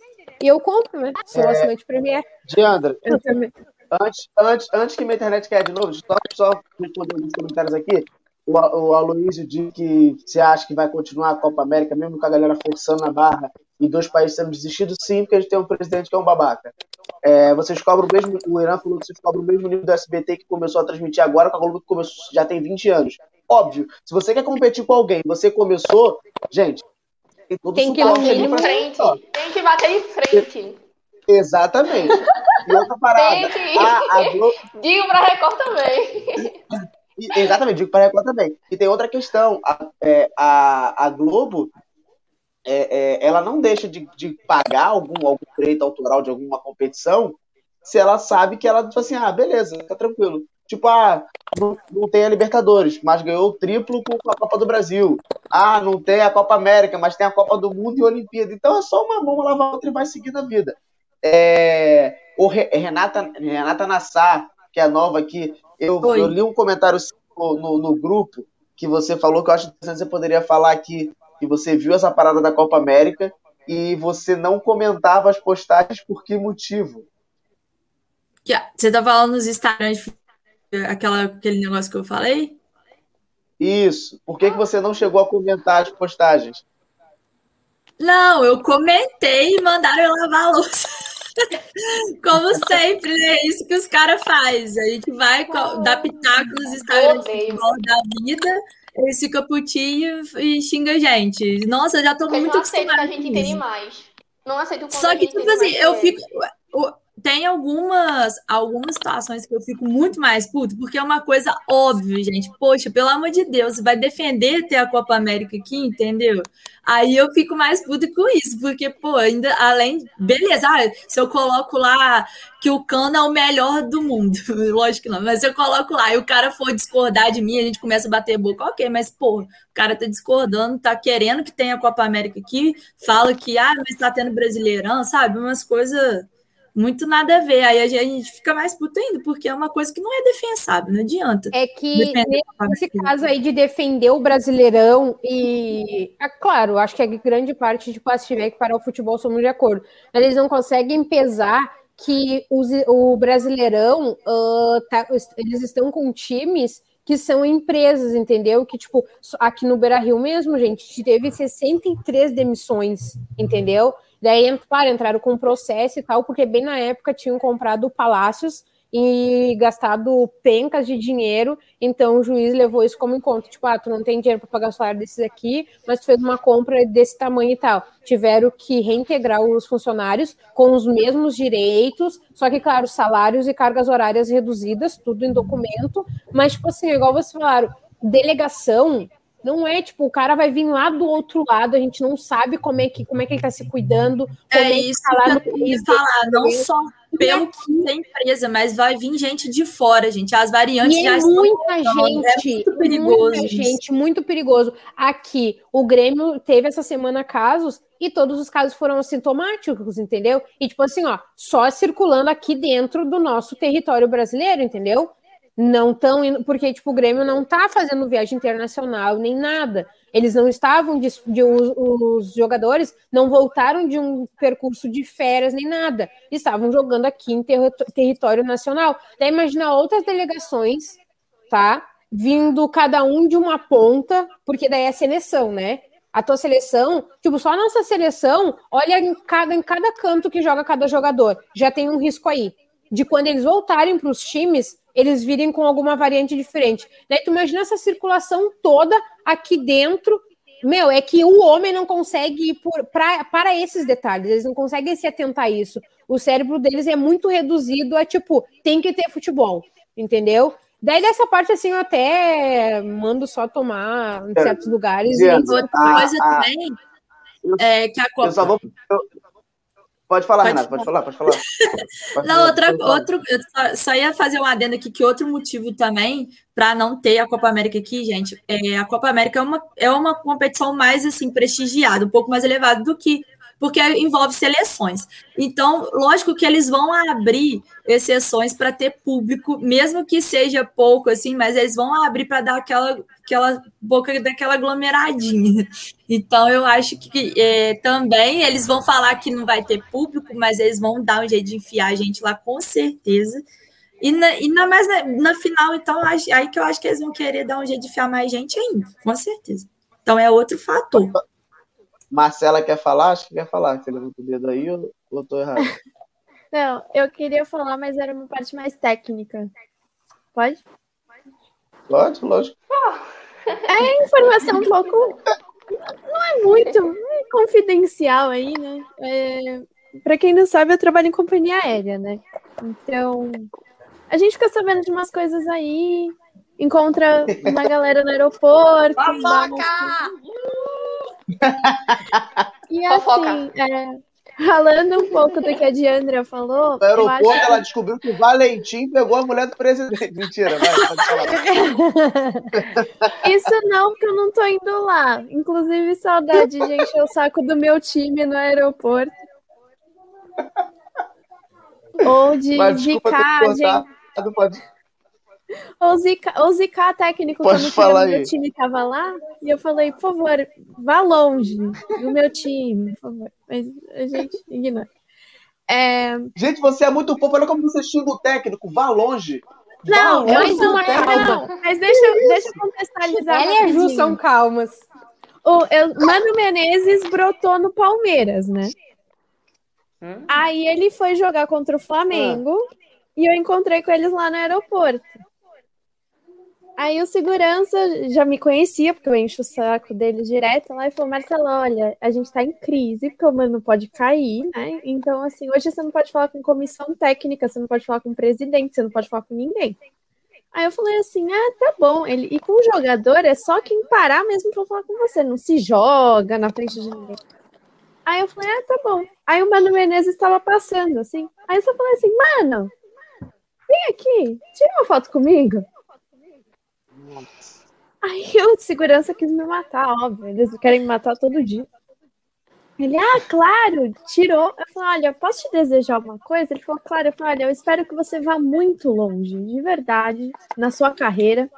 E eu compro, né? Sou é... assinante Premier. Diandra, eu também. Antes, antes, antes que minha internet caia de novo, só, só responder alguns comentários aqui. O, o Aloysio diz que você acha que vai continuar a Copa América, mesmo com a galera forçando a barra e dois países sendo desistidos, sim, porque a gente tem um presidente que é um babaca. É, vocês cobram o mesmo, o Irã falou que vocês cobram o mesmo nível do SBT que começou a transmitir agora, com a Globo que começou, já tem 20 anos. Óbvio, se você quer competir com alguém, você começou, gente, tem, tem que bater em frente. Tem que bater em frente. Exatamente. E outra parada. A, a Globo... Digo pra Record também. Exatamente, digo para Record também. E tem outra questão. A, é, a, a Globo é, é, ela não deixa de, de pagar algum, algum direito autoral de alguma competição se ela sabe que ela, tipo assim, ah, beleza, tá tranquilo. Tipo, ah, não, não tem a Libertadores, mas ganhou o triplo com a Copa do Brasil. Ah, não tem a Copa América, mas tem a Copa do Mundo e a Olimpíada. Então é só uma mão lavar outra e vai seguir a vida. É, o Renata, Renata Nassar, que é nova aqui, eu, eu li um comentário no, no, grupo que você falou que eu acho que você poderia falar aqui que você viu essa parada da Copa América e você não comentava as postagens por que motivo? Você tá falando nos Instagrams, aquela, aquele negócio que eu falei? Isso. Por que, que você não chegou a comentar as postagens? Não, eu comentei e mandaram eu lavar a louça. Como sempre, né? É isso que os caras fazem. A gente vai dar pitaco nos Instagrams da vida, eles ficam putinhos e xingam a gente. Nossa, eu já tô Porque muito acostumada. Não aceito que a gente entende mais. Não aceito Só que, tipo assim, eu fico tem algumas, algumas situações que eu fico muito mais puto, porque é uma coisa óbvia, gente. Poxa, pelo amor de Deus, você vai defender ter a Copa América aqui, entendeu? Aí eu fico mais puto com isso, porque, pô, ainda além. Beleza, ah, se eu coloco lá que o Cano é o melhor do mundo, lógico que não, mas se eu coloco lá e o cara for discordar de mim, a gente começa a bater boca, ok, mas, pô, o cara tá discordando, tá querendo que tenha a Copa América aqui, fala que, ah, mas tá tendo Brasileirão, sabe? Umas coisas muito nada a ver. Aí a gente fica mais puto ainda, porque é uma coisa que não é defensável, não adianta. É que nesse caso aí de defender o Brasileirão e, é claro, acho que a grande parte de se tiver que parar o futebol somos de acordo. Eles não conseguem pesar que os, o Brasileirão uh, tá, eles estão com times que são empresas, entendeu? Que, tipo, aqui no Beira Rio mesmo, gente, teve 63 demissões, entendeu? Daí, claro, entraram com processo e tal, porque bem na época tinham comprado palácios e gastado pencas de dinheiro, então o juiz levou isso como em conta, tipo, ah, tu não tem dinheiro para pagar o salário desses aqui, mas tu fez uma compra desse tamanho e tal. Tiveram que reintegrar os funcionários com os mesmos direitos, só que, claro, salários e cargas horárias reduzidas, tudo em documento, mas, tipo assim, igual vocês falaram, delegação não é tipo, o cara vai vir lá do outro lado, a gente não sabe como é que, como é que ele tá se cuidando. É, é isso tá lá que eu ia falar, não só pelo que da empresa, mas vai vir gente de fora, gente. As variantes e já é muita estão gente, é muito perigoso. Muita gente, muito perigoso. Aqui, o Grêmio teve essa semana casos e todos os casos foram assintomáticos, entendeu? E tipo assim, ó, só circulando aqui dentro do nosso território brasileiro, entendeu? Não estão indo, porque tipo, o Grêmio não está fazendo viagem internacional nem nada. Eles não estavam de, de os, os, jogadores não voltaram de um percurso de férias nem nada. Estavam jogando aqui em ter, território nacional. Daí imagina outras delegações, tá? Vindo cada um de uma ponta, porque daí é seleção, né? A tua seleção, tipo, só a nossa seleção, olha em cada, em cada canto que joga cada jogador. Já tem um risco aí. De quando eles voltarem para os times, eles virem com alguma variante diferente. Daí tu imagina essa circulação toda aqui dentro. Meu, é que o homem não consegue ir por, pra, para esses detalhes, eles não conseguem se atentar a isso. O cérebro deles é muito reduzido a tipo, tem que ter futebol, entendeu? Daí dessa parte, assim, eu até mando só tomar em é, certos lugares. É, outra coisa também é que a Copa. Eu só vou, eu, Pode falar, pode Renato, pode falar, pode falar. Pode não, falar, outra, outro, eu só, só, ia fazer um adendo aqui que outro motivo também para não ter a Copa América aqui, gente, é a Copa América é uma, é uma competição mais assim prestigiada, um pouco mais elevada do que porque envolve seleções. Então, lógico que eles vão abrir exceções para ter público, mesmo que seja pouco, assim, mas eles vão abrir para dar aquela, aquela boca daquela aglomeradinha. Então, eu acho que é, também eles vão falar que não vai ter público, mas eles vão dar um jeito de enfiar a gente lá, com certeza. E na, e na, mais na, na final, então, aí que eu acho que eles vão querer dar um jeito de enfiar mais gente ainda, com certeza. Então, é outro fator. Marcela quer falar? Acho que quer falar. Você levanta o dedo aí ou eu tô errado? Não, eu queria falar, mas era uma parte mais técnica. Pode? Pode, lógico. É informação um pouco. Não é muito é confidencial aí, né? É, para quem não sabe, eu trabalho em companhia aérea, né? Então, a gente fica sabendo de umas coisas aí, encontra uma galera no aeroporto. Fofoca! E assim, é, falando um pouco do que a Diandra falou. No aeroporto, acho... ela descobriu que o Valentim pegou a mulher do presidente. Mentira, vai, pode falar. Isso não, porque eu não tô indo lá. Inclusive, saudade de encher o saco do meu time no aeroporto. Ou de Mas, desculpa indicar, ter cortado, pode... Ou zicar, ou zicar técnico Pode quando falar o meu time tava lá. E eu falei, por favor, vá longe do meu time, por favor. Mas a gente ignora. É... Gente, você é muito fofo. Olha como você xinga o técnico. Vá longe. Não, Vá longe uma técnico. não, mas deixa, eu- deixa eu contextualizar. Ela e a Ju são calmas. O eu, Mano Menezes brotou no Palmeiras, né? Aí ele foi jogar contra o Flamengo e eu encontrei com eles lá no aeroporto. Aí o segurança já me conhecia, porque eu encho o saco dele direto lá e falou: Marcelo, olha, a gente tá em crise, porque o mano pode cair, né? Então, assim, hoje você não pode falar com comissão técnica, você não pode falar com presidente, você não pode falar com ninguém. Aí eu falei assim: ah, tá bom. Ele, e com o jogador é só quem parar mesmo pra falar com você, não se joga na frente de ninguém. Aí eu falei: ah, tá bom. Aí o Mano Menezes estava passando, assim. Aí eu só falei assim: mano, vem aqui, tira uma foto comigo. Aí o segurança quis me matar, óbvio. Eles querem me matar todo dia. Ele, ah, claro, tirou. Eu falei, olha, posso te desejar uma coisa? Ele falou, claro. Eu falei, olha, eu espero que você vá muito longe, de verdade, na sua carreira.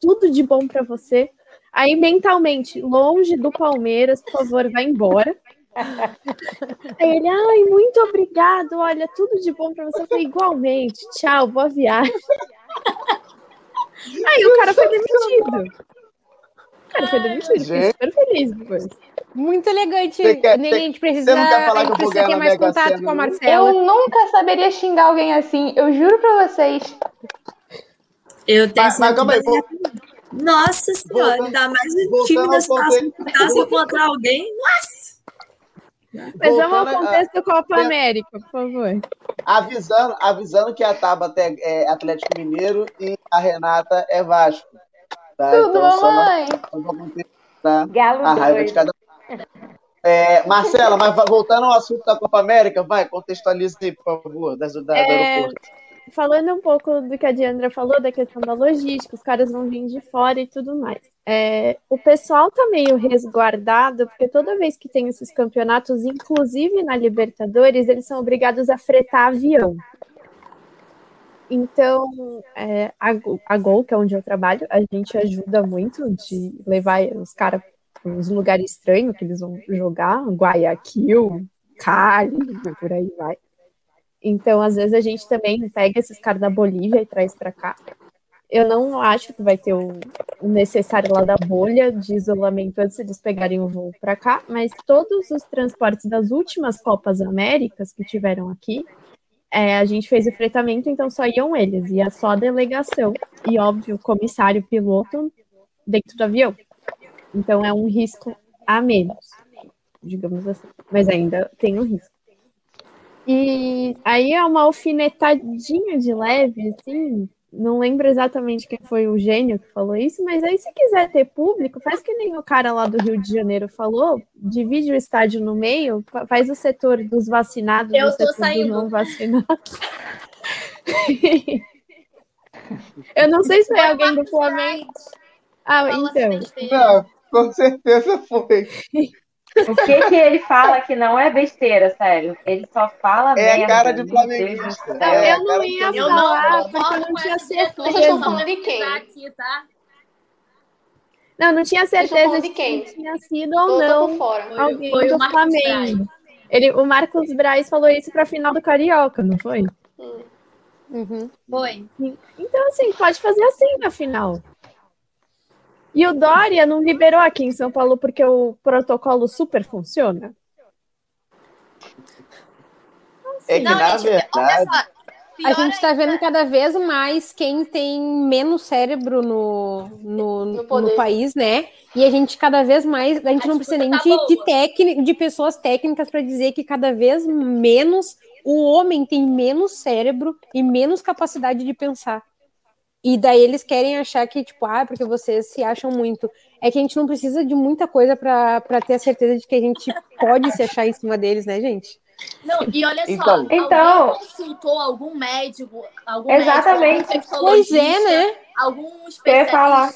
Tudo de bom pra você. Aí, mentalmente, longe do Palmeiras, por favor, vá embora. Aí ele, ai, muito obrigado, olha, tudo de bom pra você. Eu falei, igualmente, tchau, boa viagem. Aí o cara foi demitido. O cara foi demitido, fiquei Gente. super feliz depois. Muito elegante. Você quer- Nem você- a gente precisa, você não quer falar a gente eu precisa ter mais contato Sena, com a não? Marcela. Eu nunca saberia xingar alguém assim. Eu juro pra vocês. Eu tenho Mas, mas calma aí, vou- Nossa senhora, ainda mais o time da situação se encontrar alguém. Nossa! Mas vamos ao a- contexto do Copa a- América, por favor. avisando, avisando que a Tabata é, Atlético Mineiro e a Renata é Vasco. Tá? Tudo, Então, mamãe. pra contextuar Galo a raiva de cada um. É, Marcela, mas voltando ao assunto da Copa América, vai, contextualiza aí, por favor, das, da, do É, aeroporto. falando um pouco do que a Diandra falou, da questão da logística, os caras vão vir de fora e tudo mais. É, o pessoal tá meio resguardado, porque toda vez que tem esses campeonatos, inclusive na Libertadores, eles são obrigados a fretar avião. Então, é, a, a Gol, que é onde eu trabalho, a gente ajuda muito de levar os caras para uns lugares estranhos que eles vão jogar, Guayaquil, Cali, por aí vai. Então, às vezes, a gente também pega esses caras da Bolívia e traz para cá. Eu não acho que vai ter o, o necessário lá da bolha de isolamento antes deles pegarem o voo para cá, mas todos os transportes das últimas Copas Américas que tiveram aqui, é, a gente fez o fretamento, então só iam eles, ia só a delegação e, óbvio, o comissário, piloto dentro do avião. Então é um risco a menos, digamos assim, mas ainda tem um risco. E aí é uma alfinetadinha de leve, assim. Não lembro exatamente quem foi o gênio que falou isso, mas aí se quiser ter público, faz que nem o cara lá do Rio de Janeiro falou, divide o estádio no meio, fa- faz o setor dos vacinados Eu e tô setor dos saindo. não vacinados. Eu não sei se foi alguém do Flamengo. Ah, então. Não, com certeza foi. O que que ele fala que não é besteira, sério? Ele só fala É a merda. cara de flamenguista. É, eu não ia Eu falar, não porque eu não tinha. Vocês estão certeza. falando de quem? Aqui, tá? Não, não tinha certeza de quem? quem tinha sido ou não fora. Foi, alguém foi do o Marcos Flamengo. Ele, o Marcos Braz falou isso para a final do Carioca, não foi? Hum. Uhum. Foi. Então, assim, pode fazer assim na final. E o Dória não liberou aqui em São Paulo porque o protocolo super funciona? É que, Não, na gente, verdade. A gente está vendo cada vez mais quem tem menos cérebro no, no, No país, né? E a gente cada vez mais, a gente A não precisa nem tá de, de, de pessoas técnicas para dizer que cada vez menos o homem tem menos cérebro e menos capacidade de pensar. E daí eles querem achar que, tipo, ah, porque vocês se acham muito. É que a gente não precisa de muita coisa para ter a certeza de que a gente pode se achar em cima deles, né, gente? Não, e olha só, então, então consultou algum médico, algum exatamente. médico, algum pois é, né? Algum especialista. falar.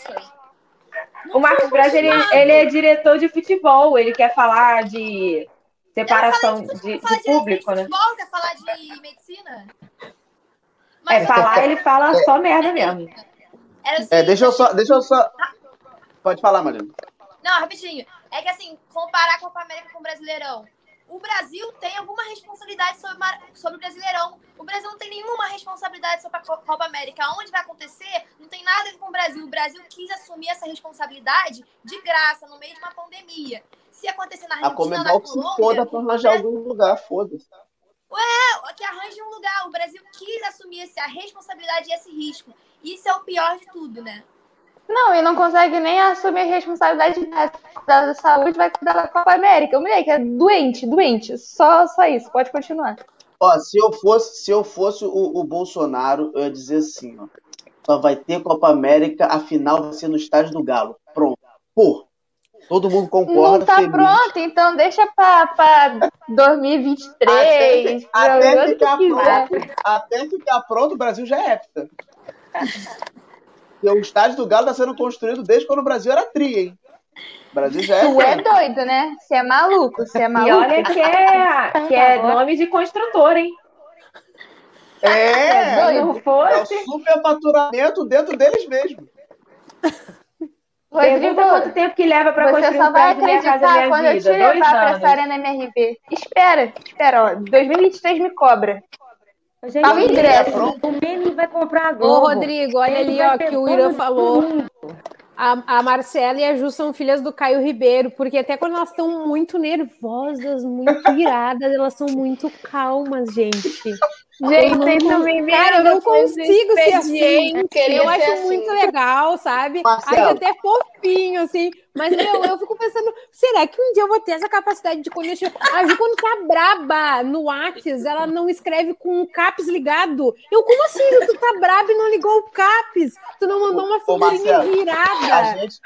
O Marcos Braz, ele, ele, é diretor de futebol, ele quer falar de separação de, de, de, público, de né? Futebol, quer falar de medicina? Mas, é, falar, ele fala é, só merda mesmo. Assim, é, deixa eu só, deixa eu só. Pode falar, Marina. Não, rapidinho. É que assim, comparar a Copa América com o Brasileirão. O Brasil tem alguma responsabilidade sobre, sobre o Brasileirão. O Brasil não tem nenhuma responsabilidade sobre a Copa América. Onde vai acontecer, não tem nada a ver com o Brasil. O Brasil quis assumir essa responsabilidade de graça, no meio de uma pandemia. Se acontecer na Argentina, a na Colômbia... se foda pra arranjar algum lugar, foda-se. Ué, que arranje um lugar. O Brasil quis assumir essa responsabilidade e esse risco. Isso é o pior de tudo, né? Não, e não consegue nem assumir a responsabilidade da saúde, vai cuidar da Copa América. O moleque é doente, doente. Só, só isso, pode continuar. Ó, se eu fosse, se eu fosse o, o Bolsonaro, eu ia dizer assim, ó. Só vai ter Copa América, a final vai ser no estádio do Galo. Pronto. Pô, Todo mundo concorda. Não tá feliz. pronto, então deixa para 2023. Até, até ficar pronto, até ficar pronto, o Brasil já é época. o estádio do Galo está sendo construído desde quando o Brasil era tri, hein? O Brasil já é. Tu é doido, né? Você é maluco, você é maluco. E olha que é, que é nome de construtor, hein? É, é, não fosse... é o superfaturamento dentro deles mesmo. Rodrigo, quanto tempo que leva para construir só vai acreditar quando eu te levar para essa arena MRV. Espera, espera, ó. 2023 me cobra. Gente, o ingresso. O meme vai comprar agora. Ô, Rodrigo, olha ali, ó, que o Irã falou. A, a Marcela e a Ju são filhas do Caio Ribeiro, porque até quando elas estão muito nervosas, muito iradas, elas são muito calmas, gente. Gente, vocês também Cara, eu não consigo ser assim. Eu acho assim. muito legal, sabe? Aí até fofinho, assim. Mas, meu, eu fico pensando, será que um dia eu vou ter essa capacidade de eu... A Ju, quando tá braba no Whats, ela não escreve com o caps ligado. Eu, como assim? Tu tá braba e não ligou o caps? Tu não mandou uma figurinha virada? A gente,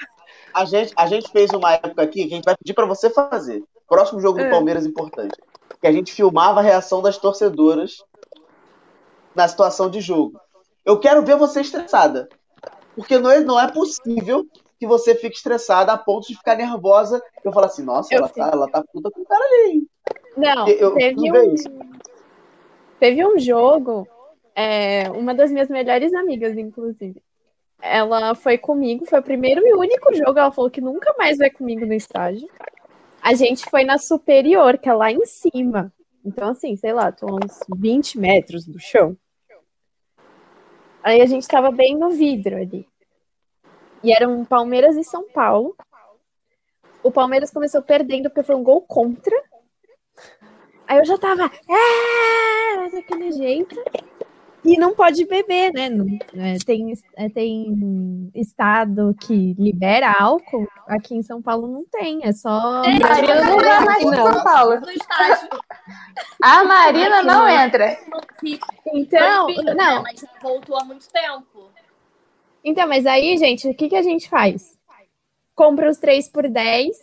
a, gente, a gente fez uma época aqui que a gente vai pedir pra você fazer. Próximo jogo do é. Palmeiras importante. Que a gente filmava a reação das torcedoras na situação de jogo. Eu quero ver você estressada. Porque não é, não é possível que você fique estressada a ponto de ficar nervosa. Eu falo assim, nossa, ela tá, ela tá puta com o cara ali. Não, eu, teve, um, teve um jogo, é, uma das minhas melhores amigas, inclusive. Ela foi comigo, foi o primeiro e único jogo. Ela falou que nunca mais vai comigo no estágio. A gente foi na superior, que é lá em cima. Então, assim, sei lá, tô uns 20 metros do chão. Aí a gente tava bem no vidro ali. E eram Palmeiras e São Paulo. O Palmeiras começou perdendo porque foi um gol contra. Aí eu já tava, é, daquele jeito. E não pode beber, né? É, tem, é, tem estado que libera álcool. Aqui em São Paulo não tem, é só. É, Marina não vai mais em São Paulo. A Marina não entra. Então, não. Mas voltou há muito tempo. Então, mas aí, gente, o que, que a gente faz? Compra os 3 por 10,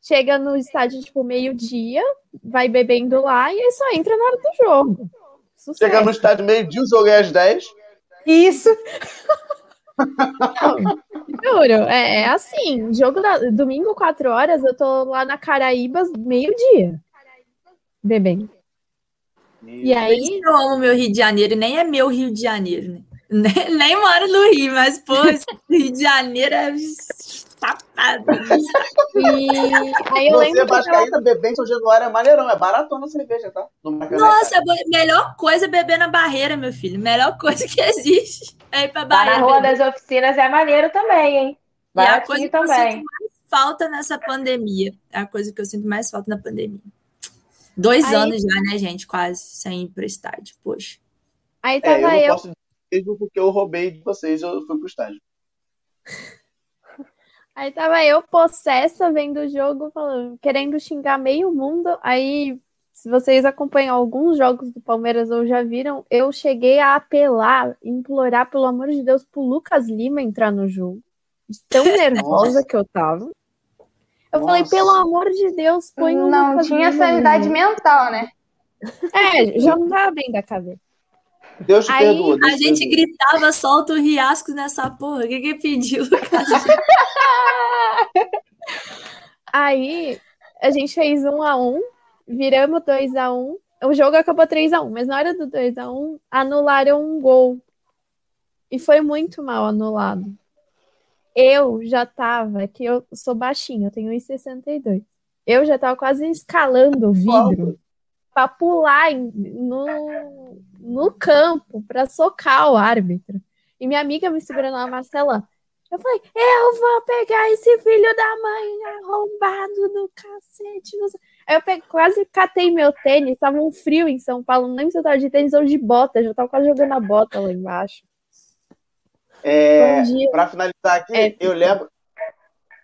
chega no estádio, tipo, meio-dia, vai bebendo lá e aí só entra na hora do jogo. Sucesso. Chega no estádio meio-dia, o jogo é às 10. Isso. juro, é, é, assim, jogo da, domingo, 4 horas, eu tô lá na Caraíbas, meio-dia, bebendo. E aí... Eu amo meu Rio de Janeiro, nem é meu Rio de Janeiro, né? Nem, nem moro no Rio, mas, pô, Rio de Janeiro é safado. E aí eu Você, Vascaína, tava... beber em São Januário é maneirão, é baratona a cerveja, tá? Nossa, a melhor coisa é beber na barreira, meu filho. Melhor coisa que existe é ir pra barreira. na Rua das Oficinas é maneiro também, hein? Vai e a coisa também. que eu sinto mais falta nessa pandemia. É a coisa que eu sinto mais falta na pandemia. Dois aí... anos já, né, gente? Quase, sem ir pro estádio, poxa. Aí tava é, eu. Não eu... Posso mesmo porque eu roubei de vocês, eu fui pro estádio. Aí tava eu possessa vendo o jogo, falando, querendo xingar meio mundo. Aí se vocês acompanham alguns jogos do Palmeiras ou já viram, eu cheguei a apelar, implorar, pelo amor de Deus, pro Lucas Lima entrar no jogo. Tão nervosa que eu tava. Eu Nossa. falei, pelo amor de Deus, põe um Não Lucas tinha Lima sanidade mental, né? É, já não tava bem da cabeça. Deus te Aí, perdoa. Deus a gente perdoa. gritava, solta o riasco nessa porra. O que que pediu? Aí, a gente fez um a um, viramos 2 a 1 um. O jogo acabou 3 a 1 mas na hora do 2 a 1 anularam um gol. E foi muito mal anulado. Eu já tava, que eu sou baixinha, eu tenho 1,62. Eu já tava quase escalando o vidro para pular no, no campo para socar o árbitro. E minha amiga me segurando lá, Marcela. Eu falei, eu vou pegar esse filho da mãe arrombado do cacete. Aí eu peguei, quase catei meu tênis, tava um frio em São Paulo, não lembro se eu tava de tênis ou de bota, já tava quase jogando a bota lá embaixo. É, para finalizar aqui, é, eu lembro,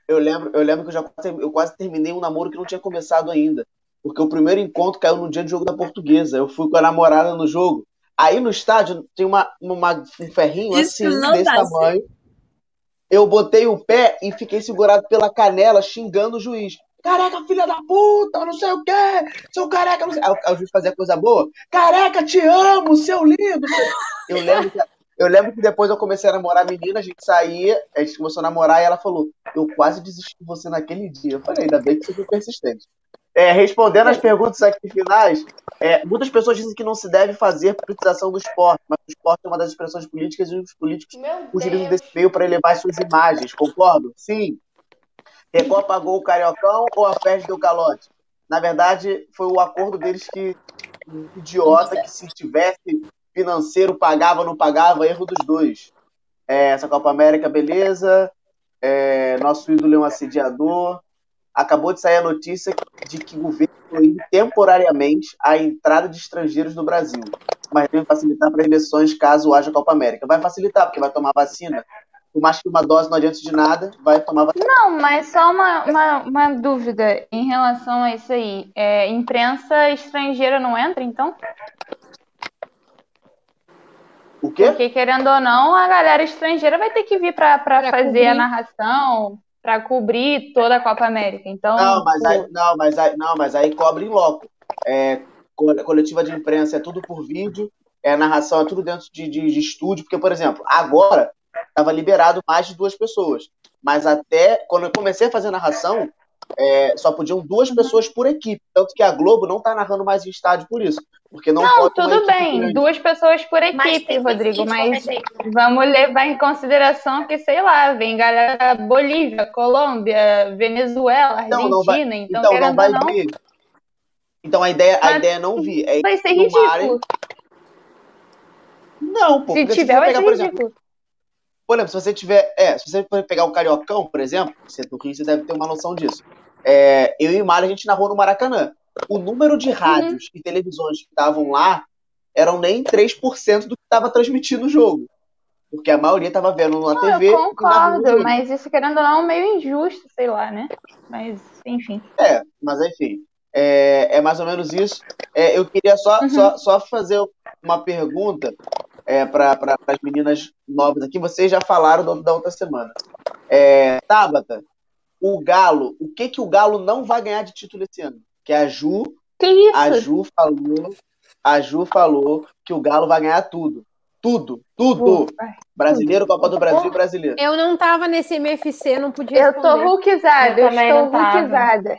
eu lembro, eu lembro que eu já eu quase terminei um namoro que não tinha começado ainda, porque o primeiro encontro caiu no dia de jogo da Portuguesa. Eu fui com a namorada no jogo. Aí no estádio tem uma, uma um ferrinho Isso assim desse tamanho. Eu botei o pé e fiquei segurado pela canela, xingando o juiz careca, filha da puta, não sei o quê, seu careca, não sei. Aí o juiz fazia coisa boa, careca, te amo, seu lindo. Eu lembro que, eu lembro que depois eu comecei a namorar a menina, a gente saía, a gente começou a namorar e ela falou, eu quase desisti de você naquele dia. Eu falei, ainda bem que você foi persistente. É, respondendo as perguntas aqui finais, é, muitas pessoas dizem que não se deve fazer politização do esporte, mas o esporte é uma das expressões políticas e os políticos utilizam desse meio para elevar suas imagens, concordo? Sim. Record pagou o Cariocão ou a festa deu calote? Na verdade, foi o acordo deles que idiota que se tivesse financeiro pagava ou não pagava, erro dos dois. É, essa Copa América, beleza. É, nosso ídolo é um assediador. Acabou de sair a notícia de que o governo proíbe temporariamente a entrada de estrangeiros no Brasil, mas deve facilitar para eleições caso haja Copa América. Vai facilitar, porque vai tomar vacina por mais que uma dose não adianta de nada, vai tomar vacina. Não, mas só uma, uma, uma dúvida em relação a isso aí. É, imprensa estrangeira não entra, então? O quê? Porque, querendo ou não, a galera estrangeira vai ter que vir para fazer cobrir. a narração, para cobrir toda a Copa América. Então, não, mas aí, não, mas aí, não, mas aí cobre em loco. É, coletiva de imprensa é tudo por vídeo, é, narração é tudo dentro de, de, de estúdio, porque, por exemplo, agora estava liberado mais de duas pessoas. Mas até quando eu comecei a fazer narração, é, só podiam duas pessoas por equipe. Tanto que a Globo não está narrando mais em estádio por isso. Porque não, não tudo bem, duas pessoas por equipe, Rodrigo, mas vamos levar em consideração que, sei lá, vem galera da Bolívia, Colômbia, Venezuela, Argentina, não, vai, então, então não vai não... vir. Então a ideia, a ideia é não vir. É vai ser ridículo. Não, pô. Se tiver, vai ser ridículo. Exemplo, por exemplo, se você tiver. É, se você pegar o Cariocão, por exemplo, você é do Rio, você deve ter uma noção disso. É, eu e o Mário, a gente narrou no Maracanã. O número de rádios uhum. e televisões que estavam lá eram nem 3% do que estava transmitindo o jogo. Porque a maioria estava vendo na não, TV. Eu concordo, mas isso, querendo ou não, é meio injusto, sei lá, né? Mas, enfim. É, mas enfim. É, é mais ou menos isso. É, eu queria só, uhum. só, só fazer uma pergunta é, para as meninas novas aqui. Vocês já falaram da outra semana. É, Tabata, o Galo, o que que o Galo não vai ganhar de título esse ano? Que a Ju, que isso? a Ju falou, a Ju falou que o Galo vai ganhar tudo. Tudo, tudo. Brasileiro, Copa do Brasil, brasileiro. Eu não tava nesse MFC, não podia Eu tô hulkizada, eu, eu estou hulkizada.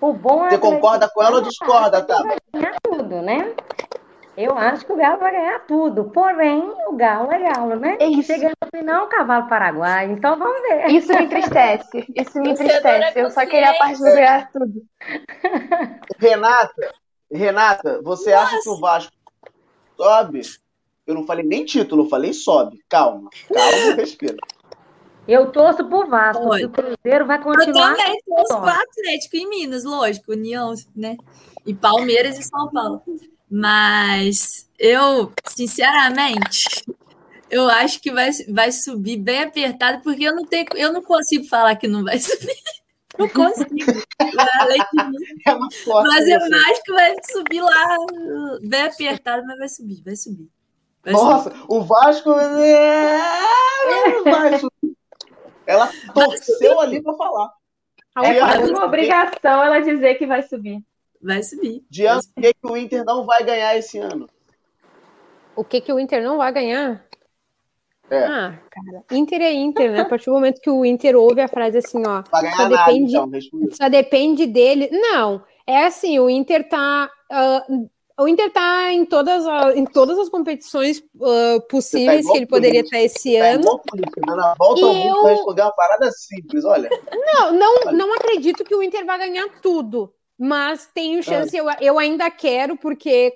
O bom é Você concorda com ela ou discorda? Ganhar tudo, né? Eu acho que o Galo vai ganhar tudo. Porém, o Galo é Galo, né? É isso. Chega no final, o cavalo paraguai. Então vamos ver. Isso me entristece. Isso me entristece. Eu só queria a parte do ganhar tudo. Renata, Renata, você Nossa. acha que o Vasco sobe? Eu não falei nem título, eu falei sobe. Calma, calma, respira. Eu torço pro Vasco, Oi. o Cruzeiro vai continuar. Eu também torço pro Atlético em Minas, lógico, União, né? E Palmeiras e São Paulo. Mas eu, sinceramente, eu acho que vai, vai subir bem apertado, porque eu não tenho, eu não consigo falar que não vai subir. Não consigo. é mas eu acho que vai subir lá, bem apertado, mas vai subir, vai subir. Vai Nossa, subir. o Vasco é... vai subir. Ela torceu ali para falar. É quase uma obrigação ela dizer que vai subir. Vai subir. Diante do que o Inter não vai ganhar esse ano? O que, que o Inter não vai ganhar? É. Ah, cara, Inter é Inter, né? A partir do momento que o Inter ouve a frase assim, ó, só depende, nada, então, só depende dele. Não, é assim, o Inter tá. Uh, o Inter tá em todas, a, em todas as competições uh, possíveis tá que ele poderia estar esse tá ano. Igual volta ao eu... responder uma parada simples, olha. Não, não, não acredito que o Inter vai ganhar tudo. Mas tenho chance, eu, eu ainda quero, porque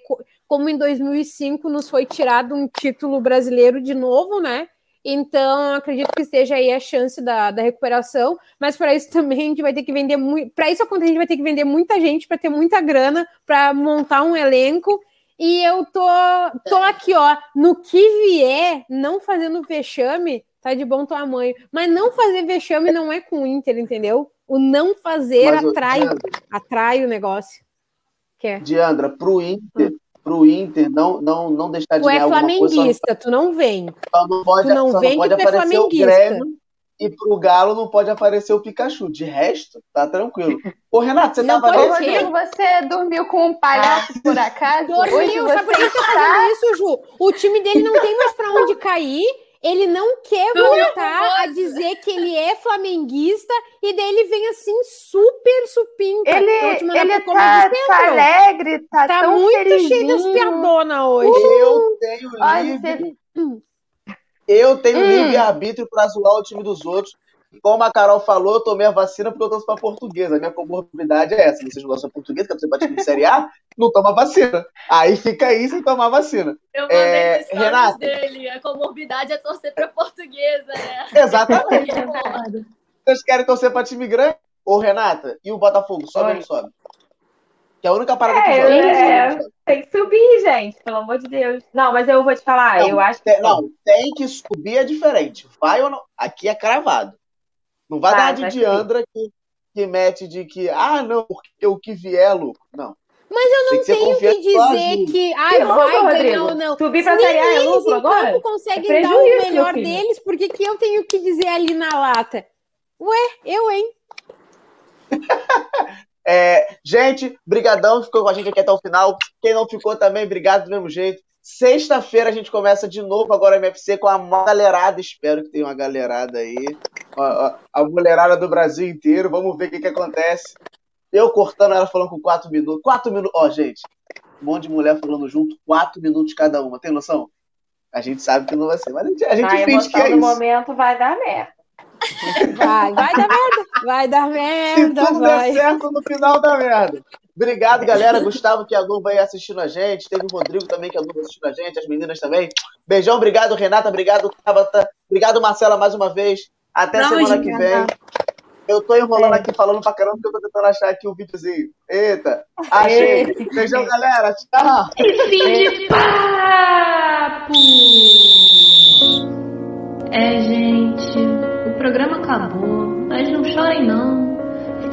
como em 2005 nos foi tirado um título brasileiro de novo, né? Então, acredito que esteja aí a chance da, da recuperação, mas para isso também a gente vai ter que vender muito. Para isso acontecer, a gente vai ter que vender muita gente para ter muita grana para montar um elenco. E eu tô, tô aqui, ó, no que vier, não fazendo vexame, tá de bom tamanho. Mas não fazer vexame não é com o Inter, entendeu? O não fazer mas, atrai, atrai o negócio. Quer? Diandra, pro Inter, hum para o Inter não, não, não deixar de tu é ganhar é flamenguista, coisa, tu não vem. Só não pode, tu não só vem não pode aparecer é o Grêmio e pro Galo não pode aparecer o Pikachu. De resto, tá tranquilo. Ô, Renato, você não tava? Rodrigo, você dormiu com um palhaço por acaso? Dormiu, Hoje sabe por que tá fazendo isso, Ju? O time dele não tem mais para onde cair ele não quer voltar a dizer que ele é flamenguista e daí ele vem assim super supinta. Ele, ele tá, tá, alegre, tá, tá tão muito felizinho. cheio de espiadona hoje. Eu tenho livre, eu tenho hum. livre arbítrio para zoar o time dos outros. Como a Carol falou, eu tomei a vacina porque eu torço pra portuguesa. A minha comorbidade é essa. Vocês não gostam de português, que você pra time de Série A, não toma vacina. Aí fica aí sem tomar vacina. Eu mandei é, Renato, dele. A comorbidade é torcer pra portuguesa, né? Exatamente. Vocês querem torcer pra time grande? Ô, Renata, e o Botafogo? Sobe ou não sobe? Que é a única parada é, que sobe. É, tem que subir, gente, pelo amor de Deus. Não, mas eu vou te falar, não, eu acho que. não, tem que subir é diferente. Vai ou não? Aqui é cravado. Não vai, dar de Diandra que, que mete de que, ah, não, porque o que vier é lucro. Não. Mas eu não tenho que dizer que ai, que vai louco, ganhar ou não. Subir pra Série A é lucro agora? Não conseguem é dar o melhor deles, por que, que eu tenho que dizer ali na lata? Ué, eu, hein? é, gente, brigadão, ficou com a gente aqui até o final. Quem não ficou também, obrigado do mesmo jeito. Sexta-feira a gente começa de novo agora MFC com a galerada. Espero que tenha uma galerada aí. A, a mulherada do Brasil inteiro. Vamos ver o que, que acontece. Eu cortando ela falando com quatro minutos. Quatro minutos. Ó, gente, um monte de mulher falando junto, quatro minutos cada uma. Tem noção? A gente sabe que não vai ser, mas a gente, a gente a finge que é no momento vai dar merda. Vai, vai dar merda. Vai dar merda. Se tudo vai. der certo no final da merda. Obrigado, galera. Gustavo, que a Lu vai assistindo a gente. Teve o Rodrigo também, que a Lu vai assistindo a gente. As meninas também. Beijão, obrigado, Renata. Obrigado, Tabata. Obrigado, Marcela, mais uma vez. Até Não, semana que vem. Eu tô enrolando é. aqui falando pra caramba porque eu tô tentando achar aqui o um videozinho. Eita, achei. Beijão, galera. Tchau. E fim de papo. É, gente, o programa acabou, mas não chorem não.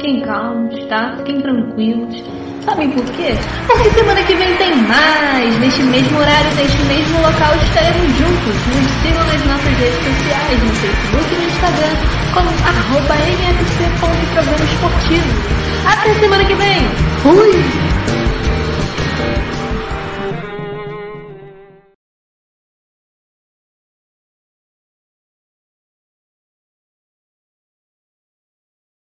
Fiquem calmos, tá? Fiquem tranquilos. Sabem por quê? Porque semana que vem tem mais! Neste mesmo horário, neste mesmo local, estaremos juntos. Nos sigam nas nossas redes sociais, no Facebook e no Instagram, como arroba nfc.programa esportivo. Até semana que vem! Fui!